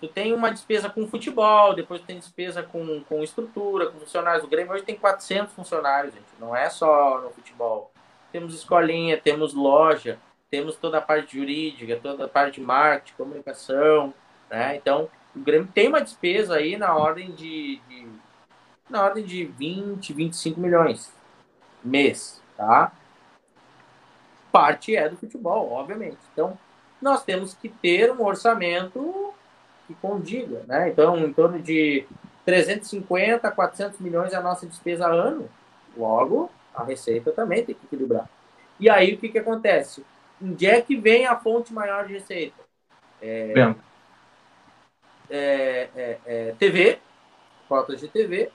Tu tem uma despesa com futebol, depois tu tem despesa com, com estrutura, com funcionários. O Grêmio hoje tem 400 funcionários, gente. Não é só no futebol. Temos escolinha, temos loja, temos toda a parte jurídica, toda a parte de marketing, comunicação. Né? Então, o Grêmio tem uma despesa aí na ordem de, de na ordem de 20, 25 milhões mês, tá? Parte é do futebol, obviamente. Então, nós temos que ter um orçamento que condiga, né? Então, em torno de 350, 400 milhões é a nossa despesa ano. Logo, a receita também tem que equilibrar. E aí, o que, que acontece? Onde é que vem a fonte maior de receita? É, é, é, é, TV, cotas de TV,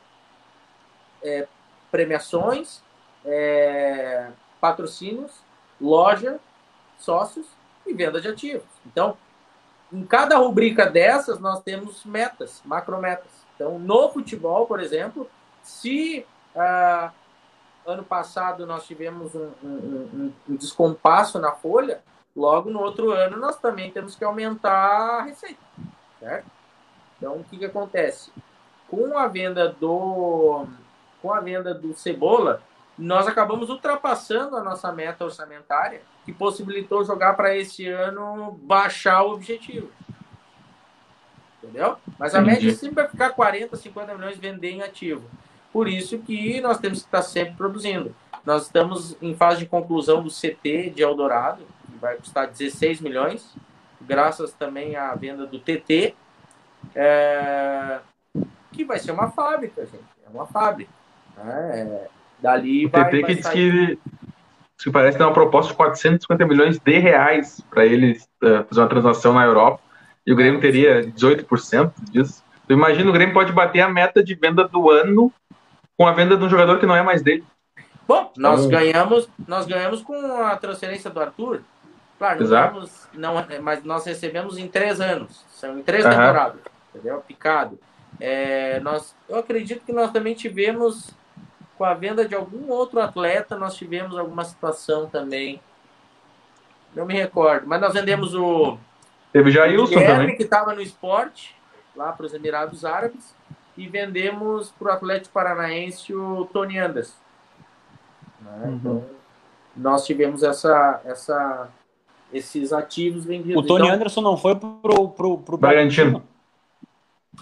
é, premiações, é, patrocínios, loja, sócios e venda de ativos. Então, em cada rubrica dessas, nós temos metas, macrometas. Então, no futebol, por exemplo, se ah, ano passado nós tivemos um, um, um, descompasso na folha, logo no outro ano nós também temos que aumentar a receita. Certo? Então, o que, que acontece? Com a venda do com a venda do Cebola, nós acabamos ultrapassando a nossa meta orçamentária, que possibilitou jogar para esse ano baixar o objetivo. Entendeu? Mas a Entendi. média sempre vai ficar 40, 50 milhões vender em ativo. Por isso que nós temos que estar sempre produzindo. Nós estamos em fase de conclusão do CT de Eldorado, que vai custar 16 milhões, graças também à venda do TT, é... que vai ser uma fábrica, gente. É uma fábrica. Né? É... Dali o vai, TT que diz que, que parece ter uma proposta de 450 milhões de reais para eles uh, fazer uma transação na Europa e o Grêmio teria 18% disso. Tu imagina, o Grêmio pode bater a meta de venda do ano com a venda de um jogador que não é mais dele. Bom, nós então... ganhamos, nós ganhamos com a transferência do Arthur. Claro, não ganhamos, não, mas nós recebemos em três anos, são em três uhum. temporadas, entendeu? Picado. É, nós, eu acredito que nós também tivemos com a venda de algum outro atleta, nós tivemos alguma situação também. Não me recordo, mas nós vendemos o Teve o Jailson também. que estava no esporte, lá para os Emirados Árabes, e vendemos para o Atlético Paranaense o Tony Anderson. Né? Uhum. Então, nós tivemos essa, essa, esses ativos vendidos. O Tony então, Anderson não foi pro, pro, pro Bragantino.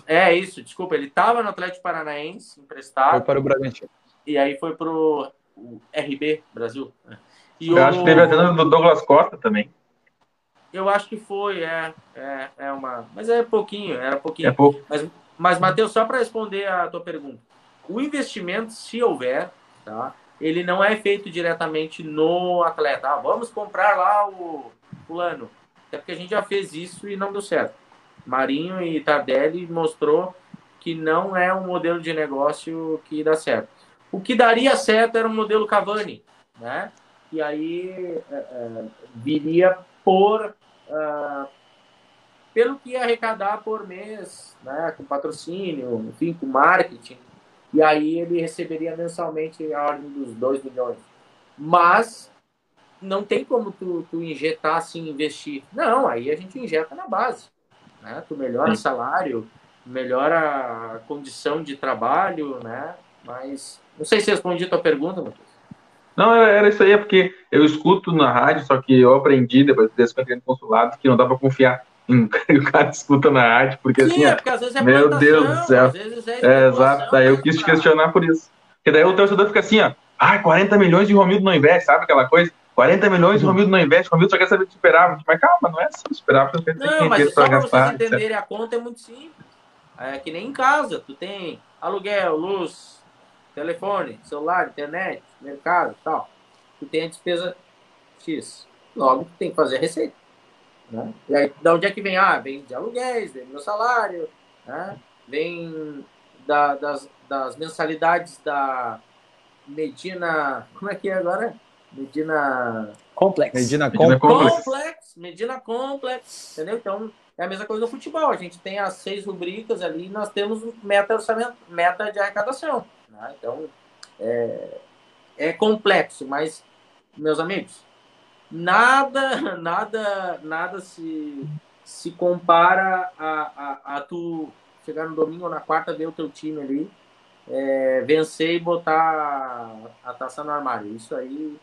É isso, desculpa, ele estava no Atlético Paranaense, emprestado. Foi para o Bragantino. E aí foi pro RB Brasil. E Eu o... acho que teve a venda do Douglas Costa também. Eu acho que foi, é, é, é uma. Mas é pouquinho, era pouquinho. É pouco. Mas, mas Matheus, só para responder a tua pergunta. O investimento, se houver, tá? Ele não é feito diretamente no atleta. Ah, vamos comprar lá o fulano. Até porque a gente já fez isso e não deu certo. Marinho e Tardelli mostrou que não é um modelo de negócio que dá certo. O que daria certo era um modelo Cavani, né? E aí é, é, viria por uh, pelo que ia arrecadar por mês, né, com patrocínio, enfim, com marketing. E aí ele receberia mensalmente a ordem dos 2 milhões. Mas não tem como tu, tu injetar assim, investir. Não, aí a gente injeta na base. Né? Tu melhora o salário, melhora a condição de trabalho, né? Mas não sei se respondi a tua pergunta, Matheus. Não, era isso aí, é porque eu escuto na rádio, só que eu aprendi depois desse no consulado que não dá para confiar o cara escuta na rádio, porque Sim, assim, é, porque às vezes é meu Deus do céu. Às vezes é, é exato, daí eu quis te questionar por isso. Porque daí o torcedor fica assim, ó, ah, 40 milhões de Romildo não investe, sabe aquela coisa? 40 milhões de Romildo não investe, Romildo só quer saber de esperar. Mas calma, não é só esperar, porque tem não, mas só para vocês entenderem, a conta é muito simples. É que nem em casa, tu tem aluguel, luz, telefone, celular, internet, mercado tal. Tu tem a despesa X. Logo, tu tem que fazer a receita. Né? E aí, da onde é que vem? Ah, vem de aluguéis, vem do meu salário, né? vem da, das, das mensalidades da Medina. Como é que é agora? Medina. Complex. Medina, Medina Complex. Complex. Medina Complex. Entendeu? Então, é a mesma coisa do futebol. A gente tem as seis rubricas ali e nós temos meta, orçamento, meta de arrecadação. Né? Então, é, é complexo, mas, meus amigos, nada, nada, nada se, se compara a, a, a tu chegar no domingo ou na quarta, ver o teu time ali, é, vencer e botar a taça no armário. Isso aí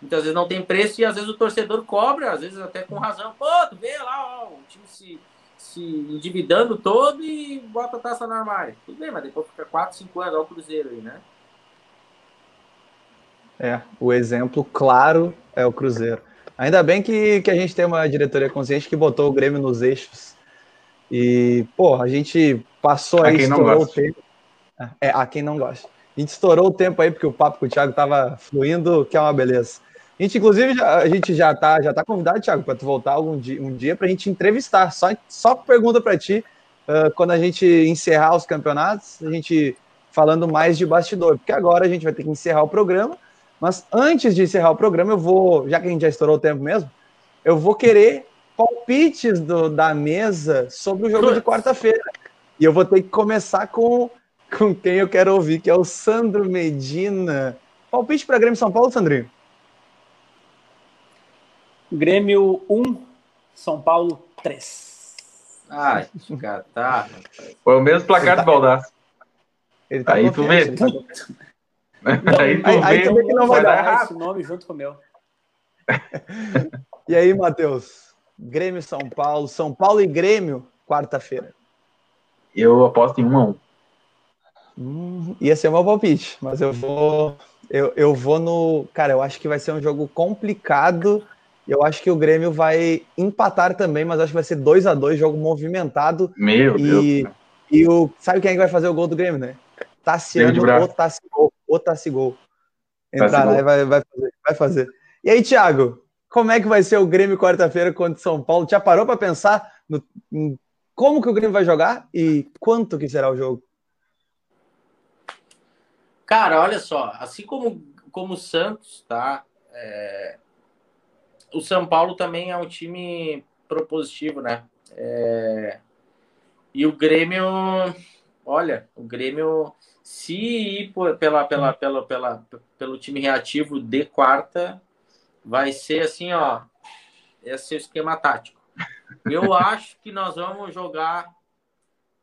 muitas vezes não tem preço e às vezes o torcedor cobra, às vezes até com razão. Pô, tu vê lá, ó, o time se, se endividando todo e bota a taça no armário. Tudo bem, mas depois fica 4, 5 anos, olha o Cruzeiro aí, né? É, o exemplo claro é o Cruzeiro. Ainda bem que, que a gente tem uma diretoria consciente que botou o Grêmio nos eixos. E, pô, a gente passou aí, estourou o tempo. É, a quem não gosta. A gente estourou o tempo aí, porque o papo com o Thiago tava fluindo, que é uma beleza. A gente, inclusive, já, a gente já tá, já tá convidado, Thiago, para tu voltar algum dia, um dia para a gente entrevistar. Só, só pergunta para ti, uh, quando a gente encerrar os campeonatos, a gente falando mais de bastidor, porque agora a gente vai ter que encerrar o programa. Mas antes de encerrar o programa, eu vou, já que a gente já estourou o tempo mesmo, eu vou querer palpites do, da mesa sobre o jogo de quarta-feira. E eu vou ter que começar com, com quem eu quero ouvir, que é o Sandro Medina. Palpite para Grêmio São Paulo, Sandrinho? Grêmio 1, São Paulo 3. Ai, tá. Foi o mesmo placar do Baldaço. Ele tá aí tu vê. Tá... aí tu aí, vê, aí tu vê que não vai, vai dar esse nome junto com o meu. e aí, Matheus? Grêmio São Paulo, São Paulo e Grêmio, quarta-feira. Eu aposto em 1 a 1. Hum, ia ser o meu palpite, mas eu vou eu, eu vou no, cara, eu acho que vai ser um jogo complicado eu acho que o Grêmio vai empatar também, mas acho que vai ser 2 a 2 jogo movimentado. Meu e, Deus. E o, sabe quem é que vai fazer o gol do Grêmio, né? Tassiano ou Tassigol. Ou Tassigol. Entrar lá e vai, vai, fazer, vai fazer. E aí, Thiago, como é que vai ser o Grêmio quarta-feira contra o São Paulo? Já parou para pensar no, em como que o Grêmio vai jogar e quanto que será o jogo? Cara, olha só, assim como, como o Santos, tá? É, o São Paulo também é um time propositivo, né? É... E o Grêmio, olha, o Grêmio, se ir pela, pela, pela, pela, pelo time reativo de quarta, vai ser assim, ó, esse é o esquema tático. Eu acho que nós vamos jogar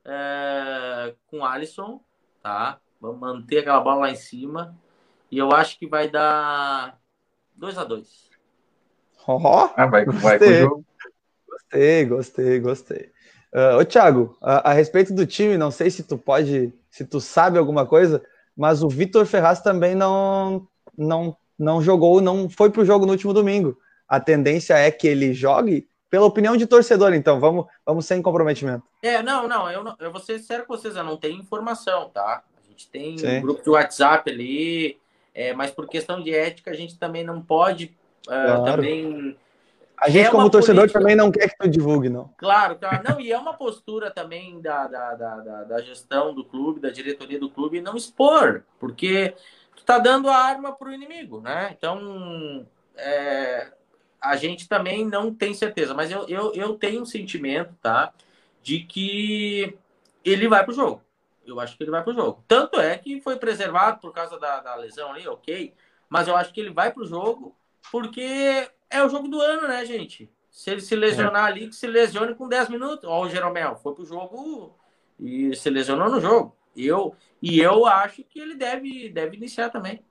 é, com Alisson, tá? Vamos manter aquela bola lá em cima. E eu acho que vai dar 2 a 2 Ó, oh, ah, vai, vai com o jogo. Gostei, gostei, gostei. Uh, ô, Thiago, a, a, respeito do time, não sei se tu pode, se tu sabe alguma coisa, mas o Vitor Ferraz também não, não, não jogou, não foi pro jogo no último domingo. A tendência é que ele jogue, pela opinião de torcedor, então, vamos, vamos sem comprometimento. É, não, não, eu, não, eu vou ser sério com vocês, eu não tenho informação, tá? A gente tem Sim. um grupo de WhatsApp ali, é, mas por questão de ética, a gente também não pode Uh, também. A gente, é como torcedor, política... também não quer que tu divulgue, não. Claro, claro. Não, e é uma postura também da, da, da, da, da gestão do clube, da diretoria do clube, não expor, porque tu tá dando a arma pro inimigo, né? Então, é, a gente também não tem certeza, mas eu, eu, eu tenho um sentimento, tá? De que ele vai pro jogo. Eu acho que ele vai pro jogo. Tanto é que foi preservado por causa da, da lesão ali, ok. Mas eu acho que ele vai pro jogo porque é o jogo do ano, né, gente? Se ele se lesionar é. ali, que se lesione com 10 minutos. Ó, o Jeromel foi pro jogo e se lesionou no jogo. E eu, e eu acho que ele deve, deve iniciar também.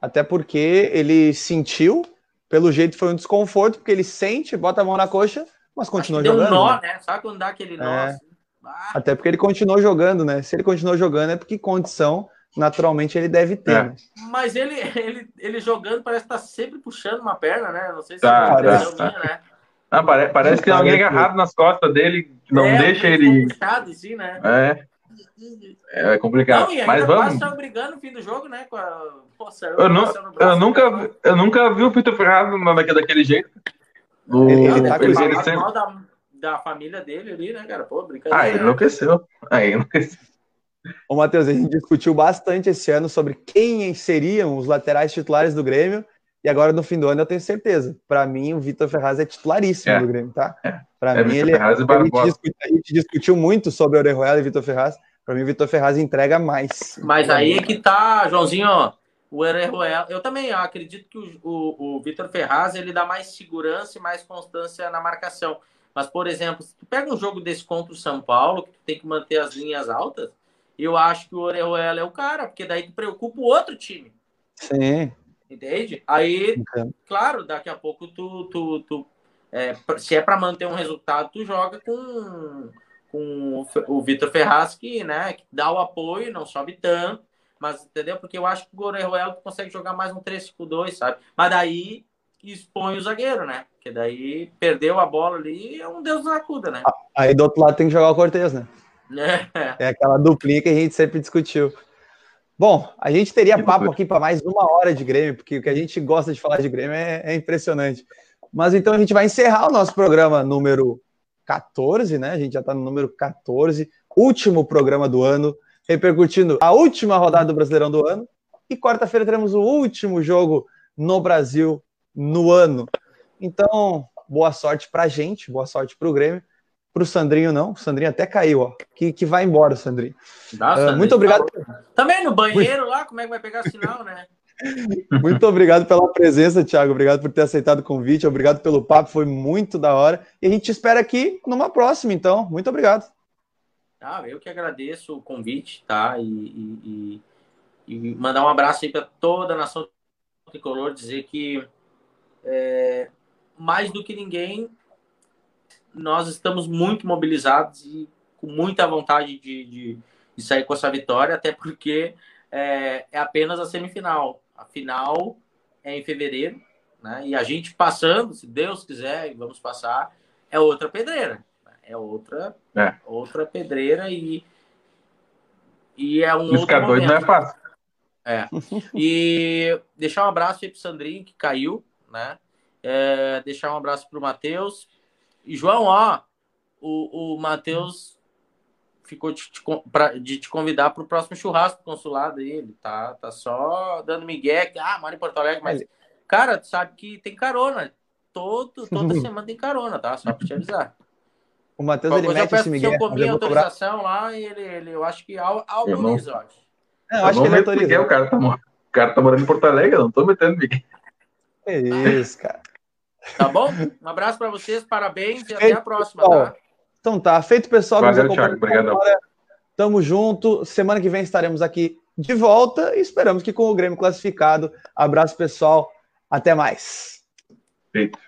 Até porque ele sentiu, pelo jeito foi um desconforto, porque ele sente, bota a mão na coxa, mas continua jogando. Deu um nó, né? Sabe quando dá aquele nó? É. Assim? Ah. Até porque ele continuou jogando, né? Se ele continuou jogando é porque condição naturalmente ele deve ter. É. Né? Mas ele, ele, ele jogando parece estar tá sempre puxando uma perna, né? Não sei se tá, é tá. minha, né? Não, parece, parece que tem alguém agarrado nas costas dele, que não é, deixa ele. Puxado, assim, né? É. É complicado. Não, Mas vamos. Quase brigando no fim do jogo, né? Com a... Poxa, eu, não, eu, nunca, eu nunca vi o Vitor Ferraz daquele jeito. O, ele, ele, tá ele, ele sempre... da, da família dele ali, né, cara? Pô, brincadeira. Ah, enlouqueceu. Aí enlouqueceu. Ô, Matheus, a gente discutiu bastante esse ano sobre quem seriam os laterais titulares do Grêmio. E agora, no fim do ano, eu tenho certeza. Para mim, o Vitor Ferraz é titularíssimo é. do Grêmio, tá? É. Para é, mim, ele, Ferraz a, gente discutiu, a gente discutiu muito sobre o Orejuela e Vitor Ferraz. Para mim, o Vitor Ferraz entrega mais. Mas aí é que tá, Joãozinho, ó, o Orejuela. Eu também acredito que o, o, o Vitor Ferraz ele dá mais segurança e mais constância na marcação. Mas, por exemplo, se tu pega um jogo desse contra o São Paulo, que tu tem que manter as linhas altas, eu acho que o Orejuela é o cara, porque daí preocupa o outro time. Sim. Entende? Aí, claro, daqui a pouco tu, tu, tu é, se é para manter um resultado, tu joga com, com o Vitor Ferraz, que, né, que dá o apoio, não sobe tanto, mas entendeu? Porque eu acho que o Goreruelo consegue jogar mais um 3-5-2, sabe? Mas daí expõe o zagueiro, né? Porque daí perdeu a bola ali é um Deus acuda, né? Aí do outro lado tem que jogar o Cortez, né? É. aquela duplinha que a gente sempre discutiu. Bom, a gente teria papo aqui para mais uma hora de Grêmio, porque o que a gente gosta de falar de Grêmio é, é impressionante. Mas então a gente vai encerrar o nosso programa número 14, né? A gente já está no número 14, último programa do ano, repercutindo a última rodada do Brasileirão do ano. E quarta-feira teremos o último jogo no Brasil no ano. Então, boa sorte para a gente, boa sorte para o Grêmio. Para o Sandrinho, não. O Sandrinho até caiu, ó. Que, que vai embora, Sandrinho. Nossa, uh, muito obrigado. Também no banheiro lá, como é que vai pegar sinal, né? Muito obrigado pela presença, Thiago. Obrigado por ter aceitado o convite. Obrigado pelo papo, foi muito da hora. E a gente espera aqui numa próxima, então. Muito obrigado. Ah, eu que agradeço o convite, tá? E, e, e mandar um abraço aí para toda a nação tricolor, dizer que é, mais do que ninguém, nós estamos muito mobilizados e com muita vontade de, de, de sair com essa vitória, até porque é, é apenas a semifinal. A final é em fevereiro, né? E a gente passando, se Deus quiser, e vamos passar, é outra pedreira. É outra, é. outra pedreira e, e é um Ficar doido não é fácil. É. E deixar um abraço aí pro Sandrinho, que caiu, né? É, deixar um abraço pro Matheus. João, ó, o, o Matheus ficou de, de, pra, de te convidar para o próximo churrasco do consulado aí. Ele tá, tá só dando migué, que, ah, mora em Porto Alegre, mas, cara, tu sabe que tem carona. Todo, toda semana tem carona, tá? Só para te avisar. O Matheus, ele mete esse migué. Eu comi autorização lá e ele, ele, eu acho que autoriza, eu, acho. Não, eu acho que ele autoriza. Miguel, o, cara tá, o cara tá morando em Porto Alegre, eu não tô metendo migué. É isso, cara. Tá bom? Um abraço para vocês, parabéns e até a próxima, tá? Então tá, feito pessoal. Valeu, Thiago, obrigado. Tamo junto. Semana que vem estaremos aqui de volta e esperamos que com o Grêmio classificado. Abraço, pessoal. Até mais. Feito.